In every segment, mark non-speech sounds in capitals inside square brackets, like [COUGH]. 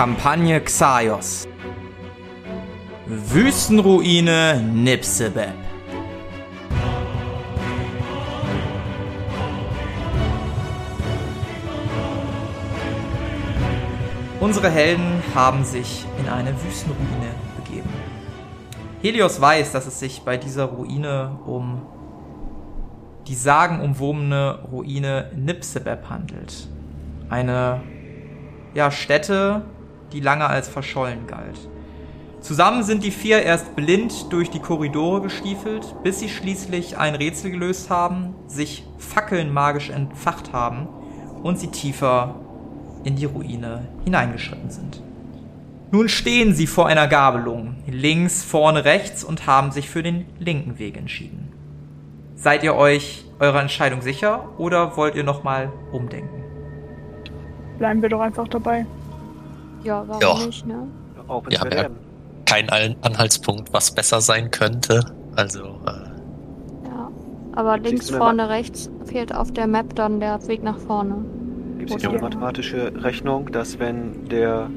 Kampagne Xaios. Wüstenruine Nipsebeb. Unsere Helden haben sich in eine Wüstenruine begeben. Helios weiß, dass es sich bei dieser Ruine um die sagenumwobene Ruine Nipsebeb handelt. Eine ja, Stätte, die lange als verschollen galt. Zusammen sind die vier erst blind durch die Korridore gestiefelt, bis sie schließlich ein Rätsel gelöst haben, sich Fackeln magisch entfacht haben und sie tiefer in die Ruine hineingeschritten sind. Nun stehen sie vor einer Gabelung, links, vorne, rechts und haben sich für den linken Weg entschieden. Seid ihr euch eurer Entscheidung sicher oder wollt ihr nochmal umdenken? Bleiben wir doch einfach dabei. Ja, warum Ja. nicht, ne? Auch wenn Wir es haben ja werden. keinen Anhaltspunkt, was besser sein könnte. Also, äh, Ja. Aber links, vorne, rechts fehlt auf der Map dann der Weg nach vorne. Gibt es eine mathematische Rechnung, dass wenn der,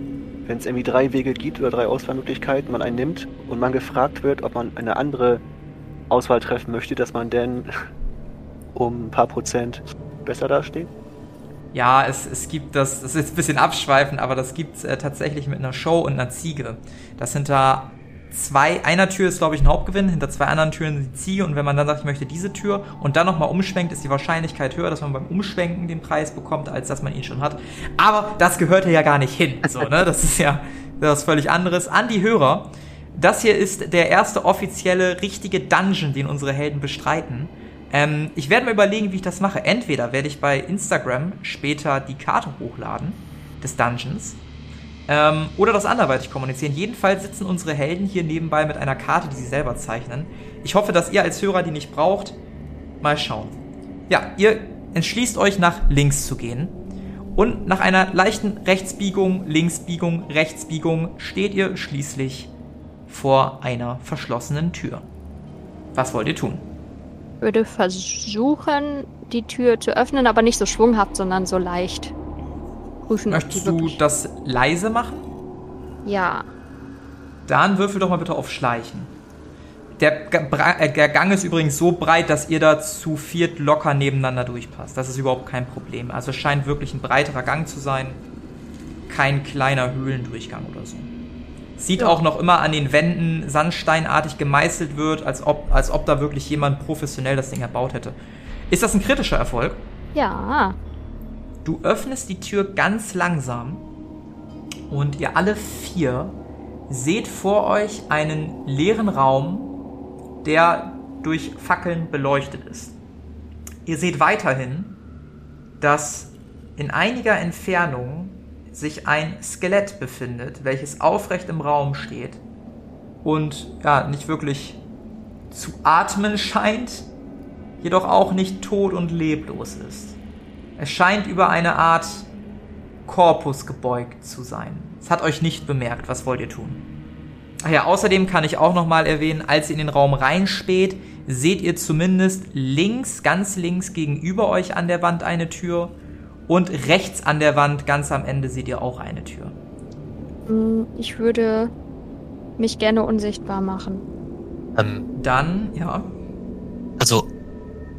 wenn es irgendwie drei Wege gibt oder drei Auswahlmöglichkeiten, man einen nimmt und man gefragt wird, ob man eine andere Auswahl treffen möchte, dass man denn [LAUGHS] um ein paar Prozent besser dasteht? Ja, es, es gibt das, das ist jetzt ein bisschen abschweifend, aber das gibt's äh, tatsächlich mit einer Show und einer Ziege. Das hinter zwei, einer Tür ist, glaube ich, ein Hauptgewinn, hinter zwei anderen Türen die Ziege und wenn man dann sagt, ich möchte diese Tür und dann nochmal umschwenkt, ist die Wahrscheinlichkeit höher, dass man beim Umschwenken den Preis bekommt, als dass man ihn schon hat. Aber das gehört ja gar nicht hin. So, ne? Das ist ja was völlig anderes. An die Hörer. Das hier ist der erste offizielle, richtige Dungeon, den unsere Helden bestreiten. Ähm, ich werde mir überlegen, wie ich das mache. Entweder werde ich bei Instagram später die Karte hochladen des Dungeons ähm, oder das anderweitig kommunizieren. Jedenfalls sitzen unsere Helden hier nebenbei mit einer Karte, die sie selber zeichnen. Ich hoffe, dass ihr als Hörer die nicht braucht. Mal schauen. Ja, ihr entschließt euch nach links zu gehen. Und nach einer leichten Rechtsbiegung, Linksbiegung, Rechtsbiegung steht ihr schließlich vor einer verschlossenen Tür. Was wollt ihr tun? Würde versuchen, die Tür zu öffnen, aber nicht so schwunghaft, sondern so leicht. Prüfen, Möchtest du das leise machen? Ja. Dann würfel doch mal bitte auf Schleichen. Der, äh, der Gang ist übrigens so breit, dass ihr da zu viert locker nebeneinander durchpasst. Das ist überhaupt kein Problem. Also es scheint wirklich ein breiterer Gang zu sein. Kein kleiner Höhlendurchgang oder so. Sieht Ja. auch noch immer an den Wänden sandsteinartig gemeißelt wird, als ob, als ob da wirklich jemand professionell das Ding erbaut hätte. Ist das ein kritischer Erfolg? Ja. Du öffnest die Tür ganz langsam und ihr alle vier seht vor euch einen leeren Raum, der durch Fackeln beleuchtet ist. Ihr seht weiterhin, dass in einiger Entfernung sich ein Skelett befindet, welches aufrecht im Raum steht und ja, nicht wirklich zu atmen scheint, jedoch auch nicht tot und leblos ist. Es scheint über eine Art Korpus gebeugt zu sein. Es hat euch nicht bemerkt. Was wollt ihr tun? Ach ja, außerdem kann ich auch nochmal erwähnen, als ihr in den Raum reinspäht, seht ihr zumindest links, ganz links gegenüber euch an der Wand eine Tür und rechts an der Wand, ganz am Ende, seht ihr auch eine Tür. Hm, Ich würde mich gerne unsichtbar machen. ähm, Dann, ja, also,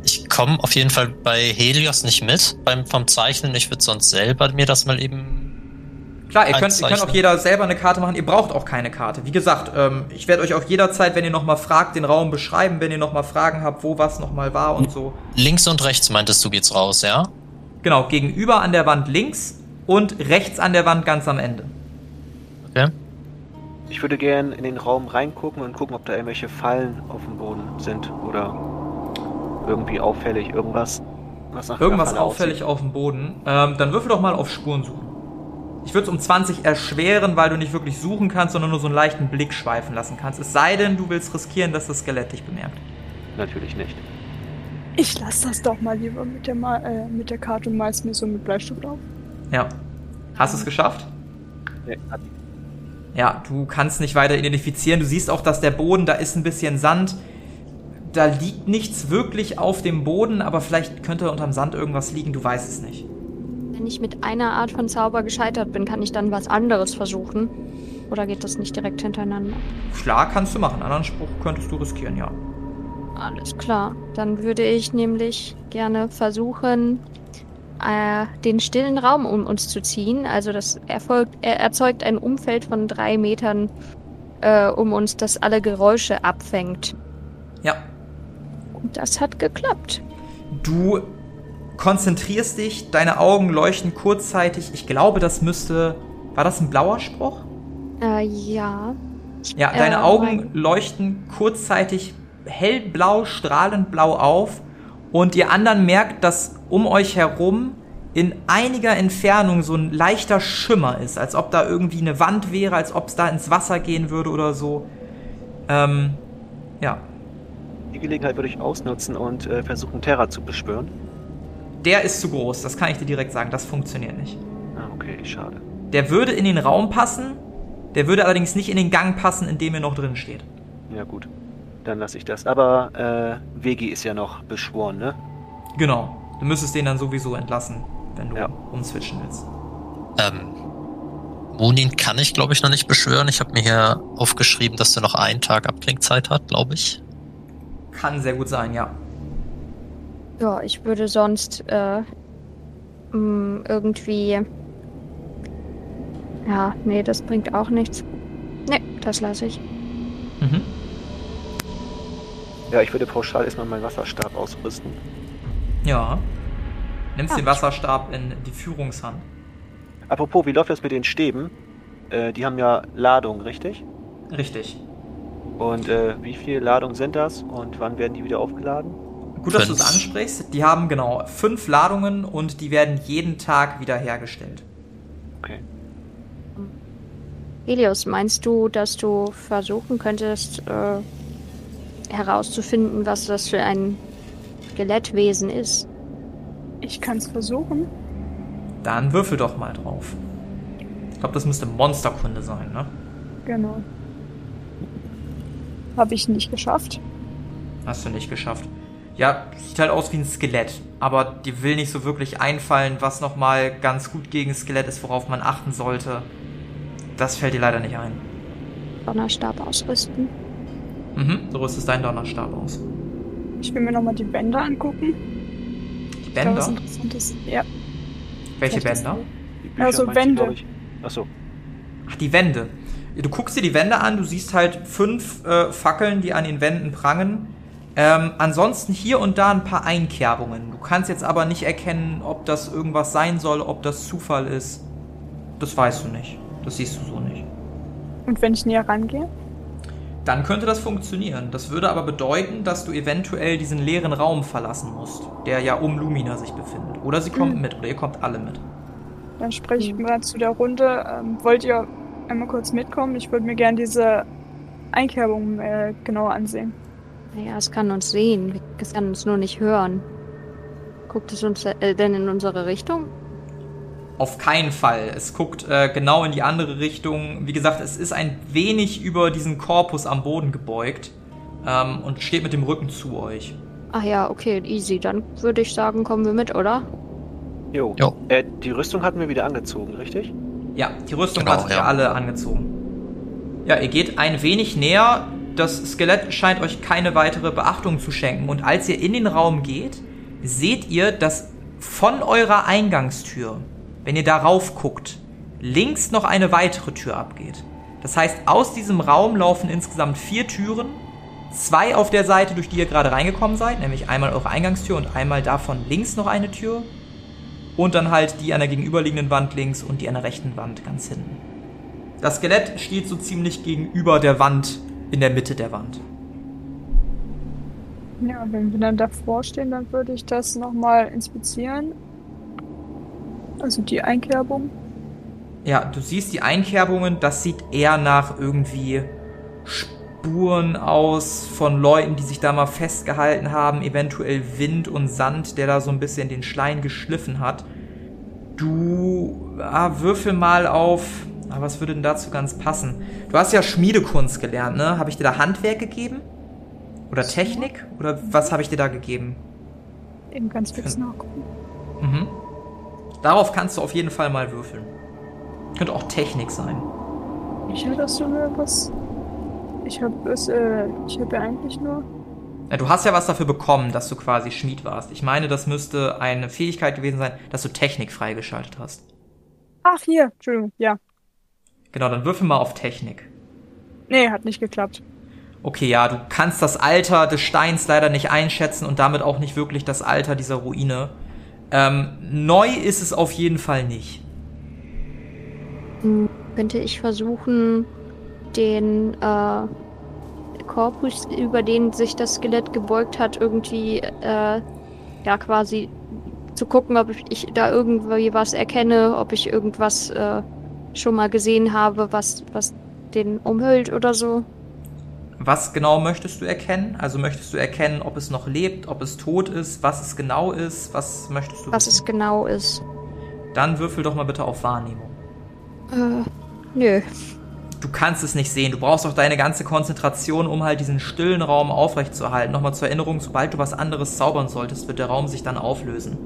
ich komme auf jeden Fall bei Helios nicht mit beim, vom Zeichnen. Ich würde sonst selber mir das mal eben. Klar, ihr könnt, ihr könnt auch jeder selber eine Karte machen. Ihr braucht auch keine Karte. Wie gesagt, ähm, ich werde euch auch jederzeit, wenn ihr nochmal fragt, den Raum beschreiben, wenn ihr nochmal Fragen habt, wo was nochmal war und so. Links und rechts meintest du, geht's raus, ja? Genau, gegenüber an der Wand links und rechts an der Wand ganz am Ende. Okay. Ich würde gern in den Raum reingucken und gucken, ob da irgendwelche Fallen auf dem Boden sind oder irgendwie auffällig, irgendwas, was nach Irgendwas auffällig aussieht. auf dem Boden. Ähm, dann würfel doch mal auf Spuren suchen. Ich würde es um 20 erschweren, weil du nicht wirklich suchen kannst, sondern nur so einen leichten Blick schweifen lassen kannst. Es sei denn, du willst riskieren, dass das Skelett dich bemerkt. Natürlich nicht. Ich lass das doch mal lieber mit der, Ma äh, mit der Karte und meist mir so mit Bleistift drauf. Ja. Hast du es geschafft? Nee, hat ja, du kannst nicht weiter identifizieren. Du siehst auch, dass der Boden, da ist ein bisschen Sand. Da liegt nichts wirklich auf dem Boden, aber vielleicht könnte unterm Sand irgendwas liegen, du weißt es nicht. Wenn ich mit einer Art von Zauber gescheitert bin, kann ich dann was anderes versuchen? Oder geht das nicht direkt hintereinander? Schlag kannst du machen, einen anderen Spruch könntest du riskieren, ja. Alles klar. Dann würde ich nämlich gerne versuchen, äh, den stillen Raum um uns zu ziehen. Also das erfolgt, er erzeugt ein Umfeld von drei Metern äh, um uns, das alle Geräusche abfängt. Ja. Und das hat geklappt. Du konzentrierst dich, deine Augen leuchten kurzzeitig. Ich glaube, das müsste. War das ein blauer Spruch? Äh, ja. Ja, deine äh, Augen leuchten kurzzeitig hellblau, strahlend blau auf und ihr anderen merkt, dass um euch herum in einiger Entfernung so ein leichter Schimmer ist, als ob da irgendwie eine Wand wäre, als ob es da ins Wasser gehen würde oder so. Ähm, ja. Die Gelegenheit würde ich ausnutzen und äh, versuchen, Terra zu beschwören. Der ist zu groß, das kann ich dir direkt sagen, das funktioniert nicht. Ah, okay, schade. Der würde in den Raum passen, der würde allerdings nicht in den Gang passen, in dem er noch drin steht. Ja, gut. Dann lasse ich das. Aber äh, Vegi ist ja noch beschworen, ne? Genau. Du müsstest den dann sowieso entlassen, wenn du ja. umswitchen willst. Ähm, Munin kann ich, glaube ich, noch nicht beschwören. Ich habe mir hier aufgeschrieben, dass er noch einen Tag Abklingzeit hat, glaube ich. Kann sehr gut sein, ja. Ja, ich würde sonst äh, mm, irgendwie. Ja, nee, das bringt auch nichts. Nee, das lasse ich. Mhm. Ja, ich würde pauschal erstmal meinen Wasserstab ausrüsten. Ja. Nimmst ja. den Wasserstab in die Führungshand. Apropos, wie läuft das mit den Stäben? Äh, die haben ja Ladung, richtig? Richtig. Und äh, wie viele Ladungen sind das und wann werden die wieder aufgeladen? Gut, dass du es ansprichst. Die haben genau fünf Ladungen und die werden jeden Tag wieder hergestellt. Okay. Helios, meinst du, dass du versuchen könntest, äh, herauszufinden, was das für ein Skelettwesen ist. Ich kann es versuchen. Dann würfel doch mal drauf. Ich glaube, das müsste Monsterkunde sein, ne? Genau. Habe ich nicht geschafft. Hast du nicht geschafft. Ja, sieht halt aus wie ein Skelett. Aber dir will nicht so wirklich einfallen, was nochmal ganz gut gegen Skelett ist, worauf man achten sollte. Das fällt dir leider nicht ein. Donnerstab ausrüsten. Mhm, du rüstest deinen Donnerstab aus. Ich will mir nochmal die Bänder angucken. Die Bänder? was Interessantes. Ja. Welche Bänder? Also Wände. Achso. Ach, die Wände. Du guckst dir die Wände an, du siehst halt fünf äh, Fackeln, die an den Wänden prangen. Ähm, ansonsten hier und da ein paar Einkerbungen. Du kannst jetzt aber nicht erkennen, ob das irgendwas sein soll, ob das Zufall ist. Das weißt du nicht. Das siehst du so nicht. Und wenn ich näher rangehe? Dann könnte das funktionieren. Das würde aber bedeuten, dass du eventuell diesen leeren Raum verlassen musst, der ja um Lumina sich befindet. Oder sie kommt mhm. mit, oder ihr kommt alle mit. Dann spreche ich mal zu der Runde. Ähm, wollt ihr einmal kurz mitkommen? Ich würde mir gerne diese Einkerbung äh, genauer ansehen. Naja, es kann uns sehen, es kann uns nur nicht hören. Guckt es uns äh, denn in unsere Richtung? Auf keinen Fall. Es guckt äh, genau in die andere Richtung. Wie gesagt, es ist ein wenig über diesen Korpus am Boden gebeugt ähm, und steht mit dem Rücken zu euch. Ach ja, okay, easy. Dann würde ich sagen, kommen wir mit, oder? Jo. jo. Äh, die Rüstung hatten wir wieder angezogen, richtig? Ja, die Rüstung genau, hattet ja. ihr alle angezogen. Ja, ihr geht ein wenig näher. Das Skelett scheint euch keine weitere Beachtung zu schenken. Und als ihr in den Raum geht, seht ihr, dass von eurer Eingangstür wenn ihr darauf guckt, links noch eine weitere Tür abgeht. Das heißt, aus diesem Raum laufen insgesamt vier Türen, zwei auf der Seite, durch die ihr gerade reingekommen seid, nämlich einmal eure Eingangstür und einmal davon links noch eine Tür und dann halt die an der gegenüberliegenden Wand links und die an der rechten Wand ganz hinten. Das Skelett steht so ziemlich gegenüber der Wand in der Mitte der Wand. Ja, wenn wir dann davor stehen, dann würde ich das nochmal inspizieren. Also die Einkerbung. Ja, du siehst die Einkerbungen, das sieht eher nach irgendwie Spuren aus von Leuten, die sich da mal festgehalten haben, eventuell Wind und Sand, der da so ein bisschen den Schleim geschliffen hat. Du ah, würfel mal auf. Ah, was würde denn dazu ganz passen? Du hast ja Schmiedekunst gelernt, ne? Habe ich dir da Handwerk gegeben? Oder Technik? Oder was habe ich dir da gegeben? Eben ganz fix nachgucken. Mhm. Darauf kannst du auf jeden Fall mal würfeln. Könnte auch Technik sein. Ich hattest du mir was. Ich habe es, äh, ich habe ja eigentlich nur. Ja, du hast ja was dafür bekommen, dass du quasi Schmied warst. Ich meine, das müsste eine Fähigkeit gewesen sein, dass du Technik freigeschaltet hast. Ach, hier, Entschuldigung, ja. Genau, dann würfel mal auf Technik. Nee, hat nicht geklappt. Okay, ja, du kannst das Alter des Steins leider nicht einschätzen und damit auch nicht wirklich das Alter dieser Ruine. Ähm, neu ist es auf jeden Fall nicht. Hm, Könnte ich versuchen, den äh, Korpus, über den sich das Skelett gebeugt hat, irgendwie äh, ja quasi zu gucken, ob ich da irgendwie was erkenne, ob ich irgendwas äh, schon mal gesehen habe, was, was den umhüllt oder so. Was genau möchtest du erkennen? Also möchtest du erkennen, ob es noch lebt, ob es tot ist, was es genau ist? Was möchtest du Was wissen? es genau ist. Dann würfel doch mal bitte auf Wahrnehmung. Äh, nö. Du kannst es nicht sehen. Du brauchst auch deine ganze Konzentration, um halt diesen stillen Raum aufrechtzuerhalten. Nochmal zur Erinnerung, sobald du was anderes zaubern solltest, wird der Raum sich dann auflösen.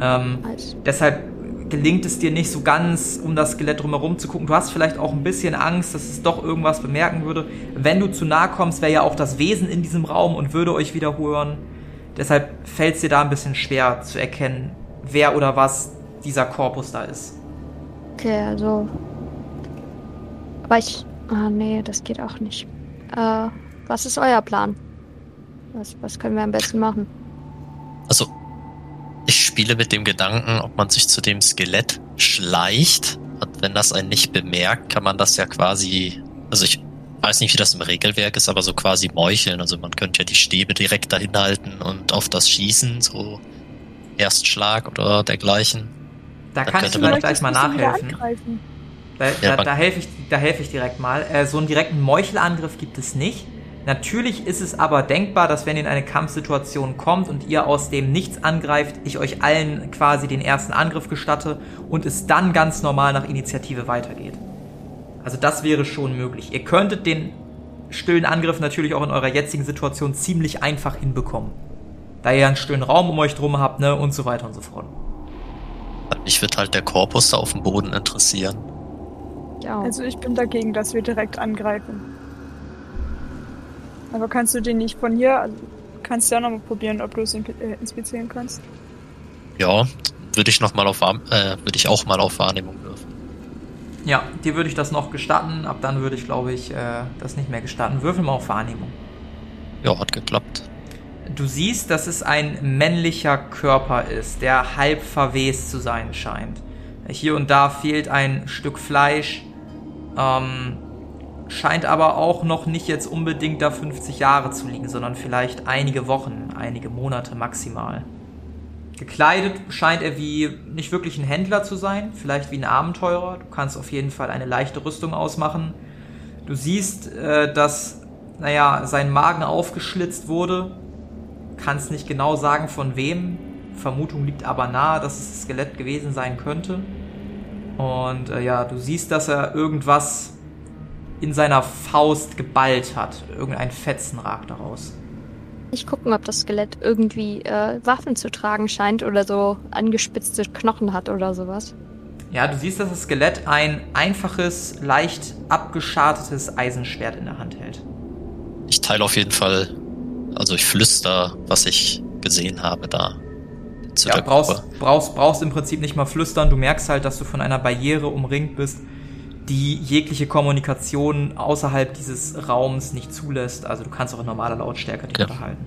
Ähm, Also, deshalb gelingt es dir nicht so ganz, um das Skelett drumherum zu gucken. Du hast vielleicht auch ein bisschen Angst, dass es doch irgendwas bemerken würde. Wenn du zu nah kommst, wäre ja auch das Wesen in diesem Raum und würde euch wieder hören. Deshalb fällt es dir da ein bisschen schwer zu erkennen, wer oder was dieser Korpus da ist. okay, also. Aber ich. Ah, nee, das geht auch nicht. Äh, was ist euer Plan? Was, was können wir am besten machen? Also, ich spiele mit dem Gedanken, ob man sich zu dem Skelett schleicht. Und wenn das einen nicht bemerkt, kann man das ja quasi. Also, ich weiß nicht, wie das im Regelwerk ist, aber so quasi meucheln. Also, man könnte ja die Stäbe direkt dahin halten und auf das schießen, so Erstschlag oder dergleichen. Da Da kannst könnte du man- mir gleich mal nachhelfen. Da, Ja, da, helfe ich, da helfe ich direkt mal. Äh, so einen direkten Meuchelangriff gibt es nicht. Natürlich ist es aber denkbar, dass wenn ihr in eine Kampfsituation kommt und ihr aus dem Nichts angreift, ich euch allen quasi den ersten Angriff gestatte und es dann ganz normal nach Initiative weitergeht. Also das wäre schon möglich. Ihr könntet den stillen Angriff natürlich auch in eurer jetzigen Situation ziemlich einfach hinbekommen. Da ihr einen stillen Raum um euch drum habt, ne, und so weiter und so fort. Mich wird halt der Korpus da auf dem Boden interessieren. Ja. Also ich bin dagegen, dass wir direkt angreifen. Aber kannst du den nicht von hier, also kannst du ja nochmal probieren, ob du es in- äh, inspizieren kannst. Ja, würde ich noch mal auf Wahr- äh, würde ich auch mal auf Wahrnehmung würfen. Ja, dir würde ich das noch gestatten. Ab dann würde ich, glaube ich, äh, das nicht mehr gestatten. Würfel mal auf Wahrnehmung. Ja, hat geklappt. Du siehst, dass es ein männlicher Körper ist, der halb verwest zu sein scheint. Hier und da fehlt ein Stück Fleisch. Ähm, scheint aber auch noch nicht jetzt unbedingt da 50 Jahre zu liegen, sondern vielleicht einige Wochen, einige Monate maximal. Gekleidet scheint er wie nicht wirklich ein Händler zu sein, vielleicht wie ein Abenteurer. Du kannst auf jeden Fall eine leichte Rüstung ausmachen. Du siehst, äh, dass, naja, sein Magen aufgeschlitzt wurde. Kannst nicht genau sagen von wem. Vermutung liegt aber nahe, dass es das Skelett gewesen sein könnte. Und äh, ja, du siehst, dass er irgendwas in seiner Faust geballt hat. Irgendein Fetzen ragt daraus. Ich gucken, ob das Skelett irgendwie äh, Waffen zu tragen scheint oder so angespitzte Knochen hat oder sowas. Ja, du siehst, dass das Skelett ein einfaches, leicht abgeschartetes Eisenschwert in der Hand hält. Ich teile auf jeden Fall, also ich flüster, was ich gesehen habe da. Zu Ja, der brauchst, Gruppe. brauchst, brauchst im Prinzip nicht mal flüstern. Du merkst halt, dass du von einer Barriere umringt bist, die jegliche Kommunikation außerhalb dieses Raums nicht zulässt. Also du kannst auch in normaler Lautstärke dich Ja. unterhalten.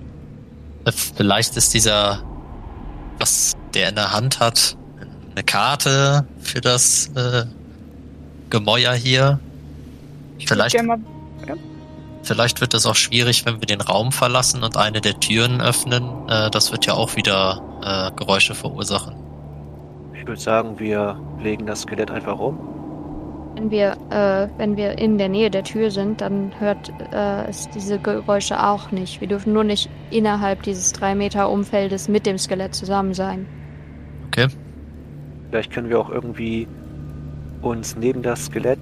Äh, Vielleicht ist dieser, was der in der Hand hat, eine Karte für das äh, Gemäuer hier. Vielleicht, mal, vielleicht wird es auch schwierig, wenn wir den Raum verlassen und eine der Türen öffnen. Äh, das wird ja auch wieder äh, Geräusche verursachen. Ich würde sagen, wir legen das Skelett einfach um. Wenn wir, äh, wenn wir in der Nähe der Tür sind, dann hört äh, es diese Geräusche auch nicht. Wir dürfen nur nicht innerhalb dieses drei Meter Umfeldes mit dem Skelett zusammen sein. Okay. Vielleicht können wir auch irgendwie uns neben das Skelett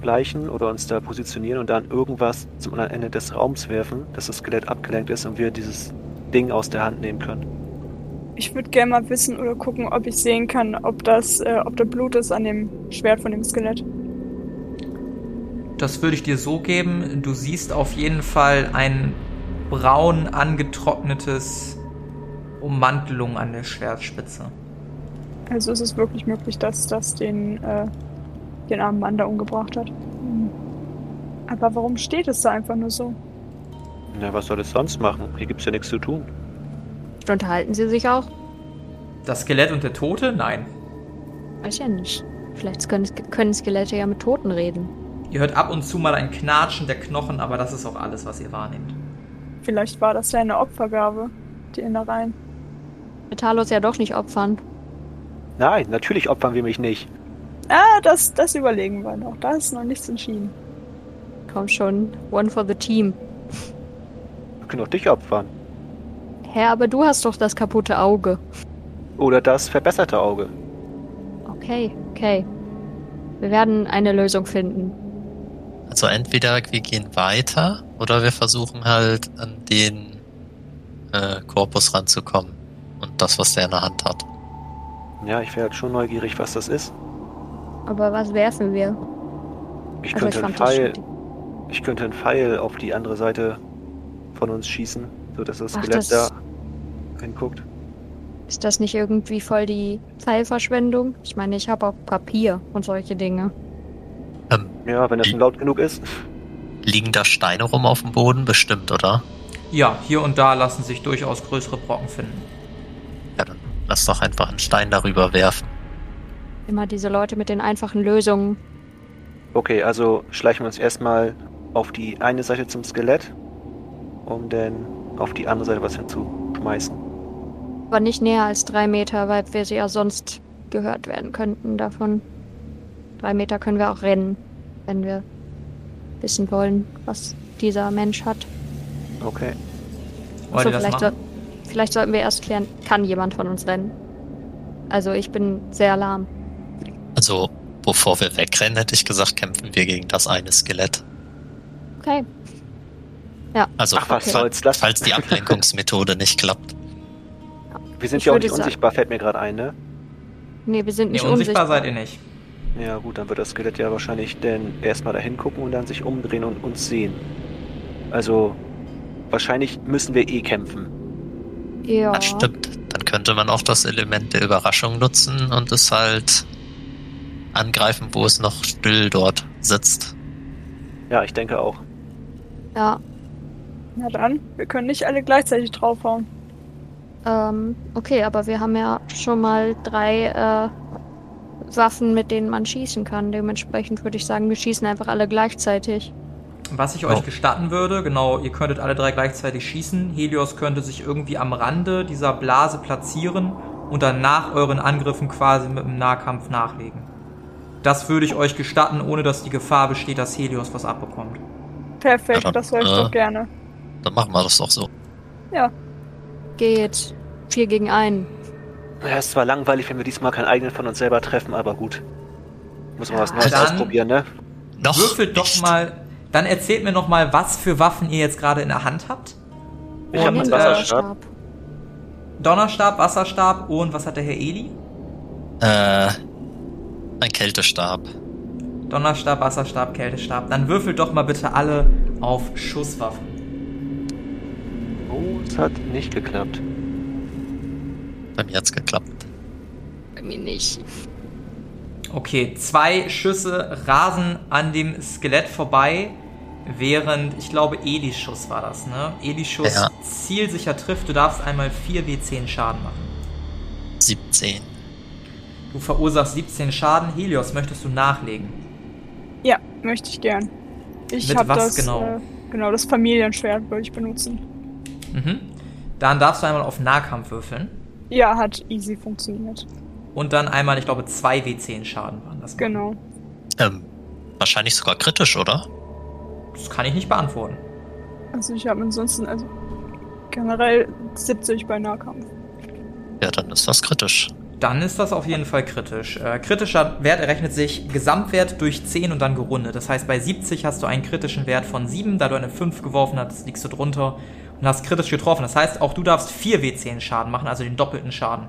gleichen oder uns da positionieren und dann irgendwas zum anderen Ende des Raums werfen, dass das Skelett abgelenkt ist und wir dieses Ding aus der Hand nehmen können. Ich würde gerne mal wissen oder gucken, ob ich sehen kann, ob das, äh, ob da Blut ist an dem Schwert von dem Skelett. Das würde ich dir so geben. Du siehst auf jeden Fall ein braun angetrocknetes Ummantelung an der Schwertspitze. Also ist es wirklich möglich, dass das den, äh, den armen Mann da umgebracht hat. Hm. Aber warum steht es da einfach nur so? Na, was soll es sonst machen? Hier gibt's ja nichts zu tun. Unterhalten sie sich auch? Das Skelett und der Tote? Nein. Weiß ja nicht. Vielleicht können, können Skelette ja mit Toten reden. Ihr hört ab und zu mal ein Knatschen der Knochen, aber das ist auch alles, was ihr wahrnehmt. Vielleicht war das ja eine Opfergabe, die Innereien. Metalos ja doch nicht opfern. Nein, natürlich opfern wir mich nicht. Ah, das, das überlegen wir noch. Da ist noch nichts entschieden. Komm schon, one for the team. Wir können auch dich opfern. Hä, aber du hast doch das kaputte Auge. Oder das verbesserte Auge. Okay, okay. Wir werden eine Lösung finden. Also entweder wir gehen weiter oder wir versuchen halt an den äh, Korpus ranzukommen und das, was der in der Hand hat. Ja, ich wäre halt schon neugierig, was das ist. Aber was werfen wir? Ich Also könnte einen Pfeil, ich könnte einen Pfeil auf die andere Seite von uns schießen, sodass das Ach, Skelett das- da hinguckt. Ist das nicht irgendwie voll die Pfeilverschwendung? Ich meine, ich habe auch Papier und solche Dinge. Ja, wenn das schon laut genug ist. liegen da Steine rum auf dem Boden? Bestimmt, oder? Ja, hier und da lassen sich durchaus größere Brocken finden. Ja, dann lass doch einfach einen Stein darüber werfen. Immer diese Leute mit den einfachen Lösungen. Okay, also schleichen wir uns erstmal auf die eine Seite zum Skelett, um dann auf die andere Seite was hinzuschmeißen. Aber nicht näher als drei Meter, weil wir sie ja sonst gehört werden könnten davon. Drei Meter können wir auch rennen, wenn wir wissen wollen, was dieser Mensch hat. Okay. Wollt So, ihr das vielleicht, soll, vielleicht sollten wir erst klären, kann jemand von uns rennen? Also ich bin sehr lahm. Also, bevor wir wegrennen, hätte ich gesagt, kämpfen wir gegen das eine Skelett. Okay. Also, Ach, was Okay. soll's, lass. falls die Ablenkungsmethode nicht klappt. Wir sind Ich ja auch nicht sagen- unsichtbar, fällt mir gerade ein, ne? Nee, wir sind Nee, nicht unsichtbar unsichtbar. seid ihr nicht. Ja gut, dann wird das Skelett ja wahrscheinlich dann erstmal dahin gucken und dann sich umdrehen und uns sehen. Also wahrscheinlich müssen wir eh kämpfen. Ja. Das stimmt. Dann könnte man auch das Element der Überraschung nutzen und es halt angreifen, wo es noch still dort sitzt. Ja, ich denke auch. Ja. Na dann, wir können nicht alle gleichzeitig draufhauen. Ähm, okay, aber wir haben ja schon mal drei äh, Waffen, mit denen man schießen kann. Dementsprechend würde ich sagen, wir schießen einfach alle gleichzeitig. Was ich Oh. euch gestatten würde, genau, ihr könntet alle drei gleichzeitig schießen. Helios könnte sich irgendwie am Rande dieser Blase platzieren und dann nach euren Angriffen quasi mit dem Nahkampf nachlegen. Das würde ich euch gestatten, ohne dass die Gefahr besteht, dass Helios was abbekommt. Perfekt, Ja, dann, das höre ich äh, doch gerne. Dann machen wir das doch so. Geht. Vier gegen einen. Ja, ist zwar langweilig, wenn wir diesmal keinen eigenen von uns selber treffen, aber gut. Muss man was Neues dann- ausprobieren, ne? Noch Würfelt doch mal, dann erzählt mir noch mal, was für Waffen ihr jetzt gerade in der Hand habt. Ich habe einen äh, Wasserstab. Donnerstab, Wasserstab und was hat der Herr Eli? Äh, ein Kältestab. Donnerstab, Wasserstab, Kältestab. Dann würfelt doch mal bitte alle auf Schusswaffen. Oh, es hat nicht geklappt. Bei mir hat's geklappt. Bei mir nicht. Okay, zwei Schüsse rasen an dem Skelett vorbei, während, ich glaube, Elis Schuss war das, ne? Elis Schuss Ja. zielsicher trifft. Du darfst einmal 4 W10 Schaden machen. 17. Du verursachst 17 Schaden. Helios, möchtest du nachlegen? Ja, möchte ich gern. Ich habe was das genau? äh, Genau, das Familienschwert würde ich benutzen. Mhm. Dann darfst du einmal auf Nahkampf würfeln. Ja, hat easy funktioniert. Und dann einmal, ich glaube, zwei W10 Schaden waren das. Genau. Ähm, wahrscheinlich sogar kritisch, oder? Das kann ich nicht beantworten. Also ich habe ansonsten, also generell 70 bei Nahkampf. Ja, dann ist das kritisch. Dann ist das auf jeden Fall kritisch. Äh, kritischer Wert errechnet sich Gesamtwert durch 10 und dann gerundet. Das heißt, bei 70 hast du einen kritischen Wert von 7, da du eine 5 geworfen hast, liegst du drunter und hast kritisch getroffen. Das heißt, auch du darfst 4 W10 Schaden machen, also den doppelten Schaden.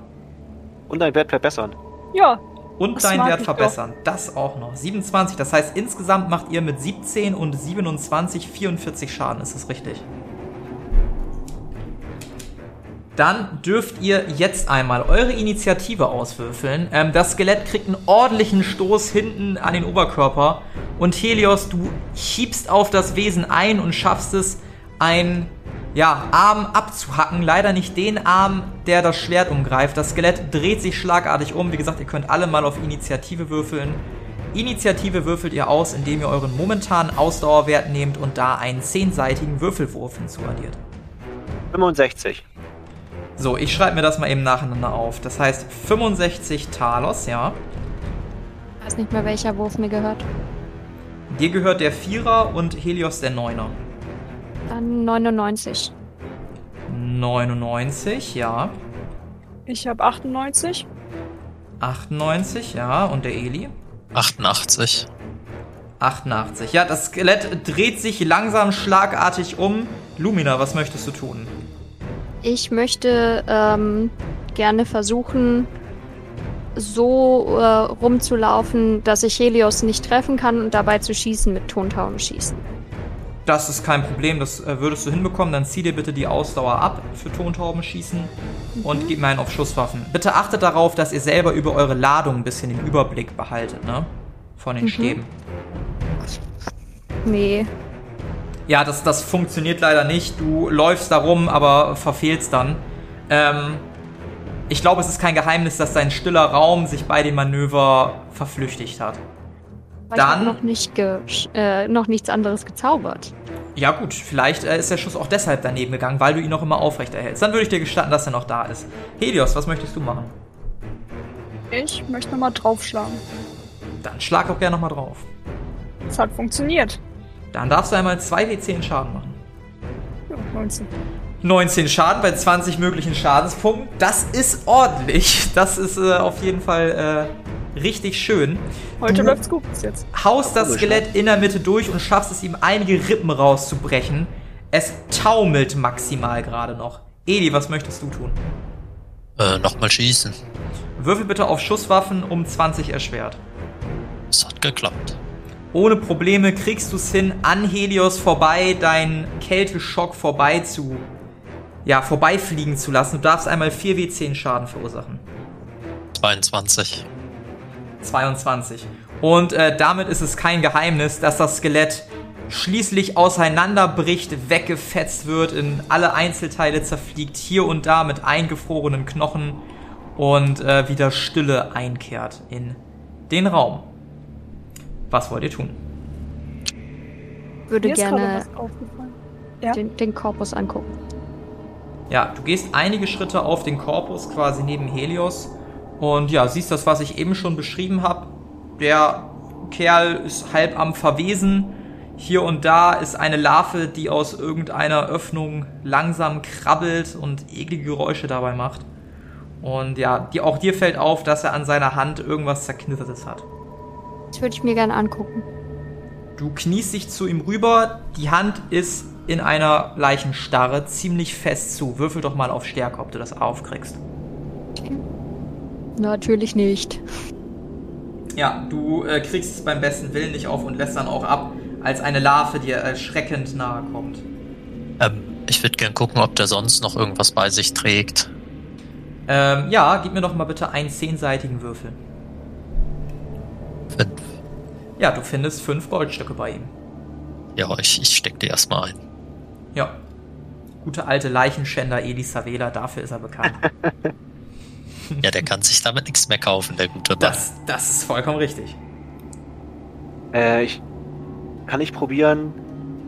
Und deinen Wert verbessern. Ja, Und deinen Wert verbessern. Das auch noch. 27. Das heißt, insgesamt macht ihr mit 17 und 27 44 Schaden. Ist das richtig? Dann dürft ihr jetzt einmal eure Initiative auswürfeln. Ähm, das Skelett kriegt einen ordentlichen Stoß hinten an den Oberkörper. Und Helios, du schiebst auf das Wesen ein und schaffst es, einen ja, Arm abzuhacken. Leider nicht den Arm, der das Schwert umgreift. Das Skelett dreht sich schlagartig um. Wie gesagt, ihr könnt alle mal auf Initiative würfeln. Initiative würfelt ihr aus, indem ihr euren momentanen Ausdauerwert nehmt und da einen zehnseitigen Würfelwurf hinzuaddiert. 65. So, ich schreibe mir das mal eben nacheinander auf. Das heißt 65 Talos, ja. Ich weiß nicht mehr, welcher Wurf mir gehört. Dir gehört der Vierer und Helios der Neuner. Dann 99. 99, ja. ich habe 98. 98, ja. Und der Eli? 88. 88. Ja, das Skelett dreht sich langsam schlagartig um. Lumina, was möchtest du tun? Ich möchte ähm, gerne versuchen, so äh, rumzulaufen, dass ich Helios nicht treffen kann und dabei zu schießen mit Tontauben schießen. Das ist kein Problem, das äh, würdest du hinbekommen. Dann zieh dir bitte die Ausdauer ab für Tontauben schießen und gib mir einen auf Schusswaffen. Bitte achtet darauf, dass ihr selber über eure Ladung ein bisschen den Überblick behaltet, ne? Von den Stäben. Nee. Ja, das, das funktioniert leider nicht. Du läufst da rum, aber verfehlst dann. Ähm, ich glaube, es ist kein Geheimnis, dass dein stiller Raum sich bei dem Manöver verflüchtigt hat. Aber ich hab Dann- noch, nicht ge äh, noch nichts anderes gezaubert. Ja gut, vielleicht äh, ist der Schuss auch deshalb daneben gegangen, weil du ihn noch immer aufrecht erhältst. Dann würde ich dir gestatten, dass er noch da ist. Helios, was möchtest du machen? Ich möchte nochmal draufschlagen. Dann schlag doch gerne nochmal drauf. Es hat funktioniert. Dann darfst du einmal 2w10 Schaden machen. Ja, 19. 19 Schaden bei 20 möglichen Schadenspunkten. Das ist ordentlich. Das ist äh, auf jeden Fall äh, richtig schön. Heute Du- läuft's gut bis jetzt. haust das Skelett in der Mitte durch und schaffst es ihm einige Rippen rauszubrechen. Es taumelt maximal gerade noch. Edi, was möchtest du tun? Äh, nochmal schießen. Würfel bitte auf Schusswaffen um 20 erschwert. Es hat geklappt. Ohne Probleme kriegst du es hin, an Helios vorbei, deinen Kälteschock vorbei zu, ja, vorbeifliegen zu lassen. Du darfst einmal 4w10 Schaden verursachen. 22. 22. Und äh, damit ist es kein Geheimnis, dass das Skelett schließlich auseinanderbricht, weggefetzt wird, in alle Einzelteile zerfliegt, hier und da mit eingefrorenen Knochen und äh, wieder Stille einkehrt in den Raum. Was wollt ihr tun? Würde gerne. Ja. den, den Korpus angucken. Ja, du gehst einige Schritte auf den Korpus quasi neben Helios und ja, siehst das, was ich eben schon beschrieben habe. Der Kerl ist halb am Verwesen. Hier und da ist eine Larve, die aus irgendeiner Öffnung langsam krabbelt und eklige Geräusche dabei macht. Und ja, die, auch dir fällt auf, dass er an seiner Hand irgendwas Zerknittertes hat. Das würde ich mir gerne angucken. Du kniest dich zu ihm rüber, die Hand ist in einer Leichenstarre ziemlich fest zu. Würfel doch mal auf Stärke, ob du das aufkriegst. Natürlich nicht. Ja, du äh, kriegst es beim besten Willen nicht auf und lässt dann auch ab, als eine Larve dir erschreckend nahe kommt. Ähm, ich würde gern gucken, ob der sonst noch irgendwas bei sich trägt. Ähm, ja, gib mir doch mal bitte einen zehnseitigen Würfel. Fünf. Ja, du findest fünf Goldstücke bei ihm. Ja, ich, ich steck die erstmal ein. Ja. Gute alte Leichenschänder Elisa Wähler, dafür ist er bekannt. [LAUGHS] Ja, der kann sich damit nichts mehr kaufen, der gute Mann. Das, das ist vollkommen richtig. Äh, ich kann ich probieren,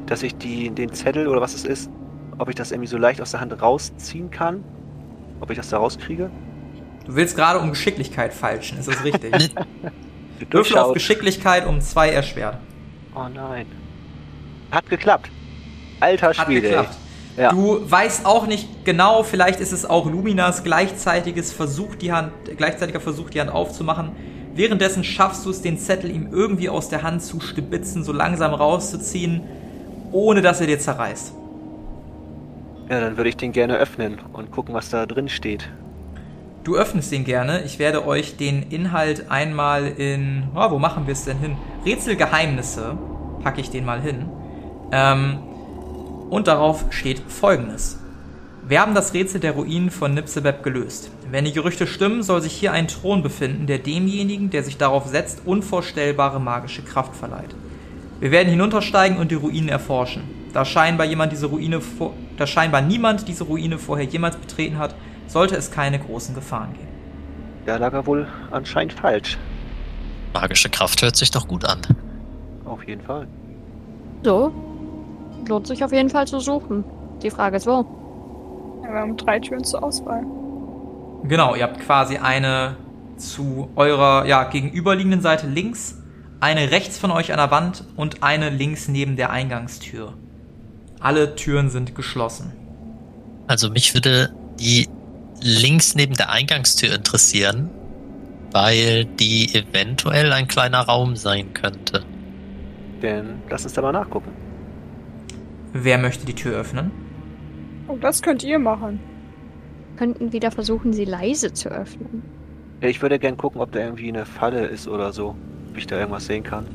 dass ich die, den Zettel oder was es ist, ob ich das irgendwie so leicht aus der Hand rausziehen kann? Ob ich das da rauskriege? Du willst gerade um Geschicklichkeit falschen, ist das richtig? [LAUGHS] Würfel auf. Geschicklichkeit um zwei erschwert. Oh nein. Hat geklappt. Alter Hat Schwede. ey. geklappt. Ja. Du weißt auch nicht genau, vielleicht ist es auch Luminas gleichzeitiges Versuch, die Hand, gleichzeitiger Versuch, die Hand aufzumachen. Währenddessen schaffst du es, den Zettel ihm irgendwie aus der Hand zu stibitzen, so langsam rauszuziehen, ohne dass er dir zerreißt. Ja, dann würde ich den gerne öffnen und gucken, was da drin steht. Du öffnest den gerne. Ich werde euch den Inhalt einmal in. Oh, wo machen wir es denn hin? Rätselgeheimnisse packe ich den mal hin. Ähm, und darauf steht folgendes. Wir haben das Rätsel der Ruinen von Nipsebeb gelöst. Wenn die Gerüchte stimmen, soll sich hier ein Thron befinden, der demjenigen, der sich darauf setzt, unvorstellbare magische Kraft verleiht. Wir werden hinuntersteigen und die Ruinen erforschen. Da scheinbar jemand diese Ruine vor, da scheinbar niemand diese Ruine vorher jemals betreten hat, sollte es keine großen Gefahren geben. Da lag er wohl anscheinend falsch. Magische Kraft hört sich doch gut an. Auf jeden Fall. So. Lohnt sich auf jeden Fall zu suchen. Die Frage ist wo. Ja, wir haben drei Türen zur Auswahl. Genau, ihr habt quasi eine zu eurer ja, gegenüberliegenden Seite links, eine rechts von euch an der Wand und eine links neben der Eingangstür. Alle Türen sind geschlossen. Also mich würde die links neben der Eingangstür interessieren, weil die eventuell ein kleiner Raum sein könnte. Denn lass uns da mal nachgucken. Wer möchte die Tür öffnen? Oh, das könnt ihr machen. Könnten wieder versuchen, sie leise zu öffnen. Ja, ich würde gern gucken, ob da irgendwie eine Falle ist oder so. Ob ich da irgendwas sehen kann.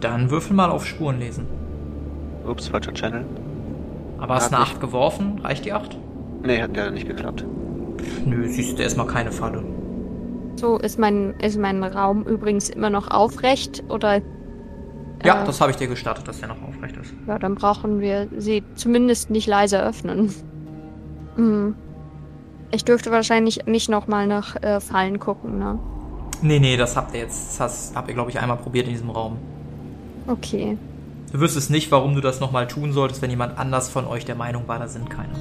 Dann würfel mal auf Spuren lesen. Ups, falscher Channel. Aber hast Hat eine nicht. 8 geworfen? Reicht die 8? Nee, hat ja nicht geklappt. Nö, siehst du erstmal keine Falle. So, ist mein, ist mein Raum übrigens immer noch aufrecht oder. Ja, äh, das habe ich dir gestattet, dass der noch aufrecht ist. Ja, dann brauchen wir sie zumindest nicht leise öffnen. Hm. Ich dürfte wahrscheinlich nicht nochmal nach äh, Fallen gucken, ne? Nee, nee, das habt ihr jetzt, das habt ihr, glaube ich, einmal probiert in diesem Raum. Okay. Du wüsstest nicht, warum du das nochmal tun solltest, wenn jemand anders von euch der Meinung war, da sind keine.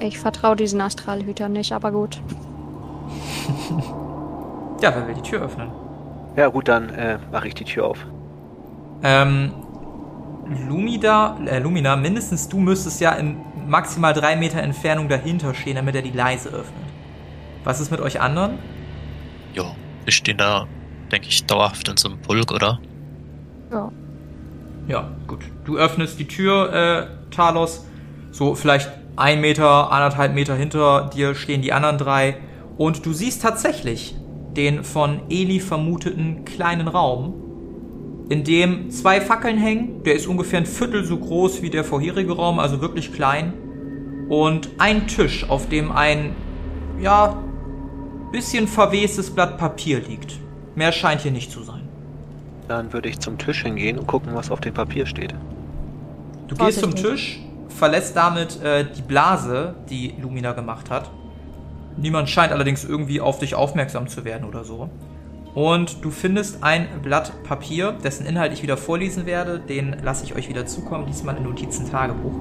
Ich vertraue diesen Astralhütern nicht, aber gut. [LAUGHS] Ja, wer will die Tür öffnen? Ja gut, dann äh, mache ich die Tür auf. Ähm, Lumida, äh, Lumina, mindestens du müsstest ja in maximal drei Meter Entfernung dahinter stehen, damit er die leise öffnet. Was ist mit euch anderen? Jo, wir stehen da, denke ich, dauerhaft in so einem Pulk, oder? Ja. Ja, gut. Du öffnest die Tür, äh, Talos. So vielleicht ein Meter, anderthalb Meter hinter dir stehen die anderen drei. Und du siehst tatsächlich den von Eli vermuteten kleinen Raum, in dem zwei Fackeln hängen. Der ist ungefähr ein Viertel so groß wie der vorherige Raum, also wirklich klein. Und ein Tisch, auf dem ein, ja, bisschen verwestes Blatt Papier liegt. Mehr scheint hier nicht zu sein. Dann würde ich zum Tisch hingehen und gucken, was auf dem Papier steht. Du gehst zum. Tisch, verlässt damit äh, die Blase, die Lumina gemacht hat. Niemand scheint allerdings irgendwie auf dich aufmerksam zu werden oder so. Und du findest ein Blatt Papier, dessen Inhalt ich wieder vorlesen werde. Den lasse ich euch wieder zukommen, diesmal in Notizen-Tagebuch.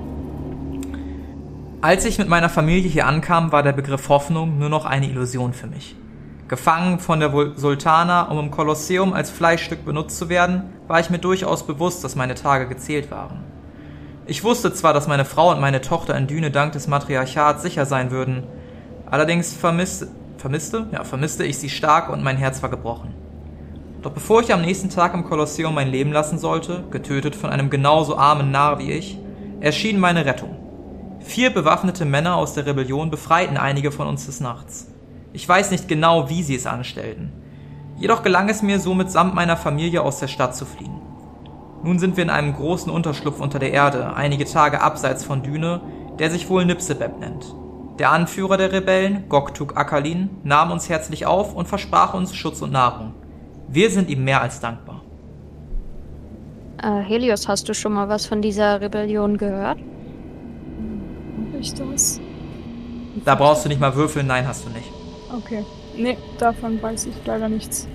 Als ich mit meiner Familie hier ankam, war der Begriff Hoffnung nur noch eine Illusion für mich. Gefangen von der Sultana, um im Kolosseum als Fleischstück benutzt zu werden, war ich mir durchaus bewusst, dass meine Tage gezählt waren. Ich wusste zwar, dass meine Frau und meine Tochter in Düne dank des Matriarchats sicher sein würden, allerdings vermisste, vermisste, ja, vermisste ich sie stark und mein Herz war gebrochen. Doch bevor ich am nächsten Tag im Kolosseum mein Leben lassen sollte, getötet von einem genauso armen Narr wie ich, erschien meine Rettung. Vier bewaffnete Männer aus der Rebellion befreiten einige von uns des Nachts. Ich weiß nicht genau, wie sie es anstellten. Jedoch gelang es mir, somit samt meiner Familie aus der Stadt zu fliehen. Nun sind wir in einem großen Unterschlupf unter der Erde, einige Tage abseits von Düne, der sich wohl Nipsebeb nennt. Der Anführer der Rebellen, Goktuk Akalin, nahm uns herzlich auf und versprach uns Schutz und Nahrung. Wir sind ihm mehr als dankbar. Äh, Helios, hast du schon mal was von dieser Rebellion gehört? Hab ich das? Da brauchst du nicht mal würfeln, nein, hast du nicht. Okay. Nee, davon weiß ich leider nichts.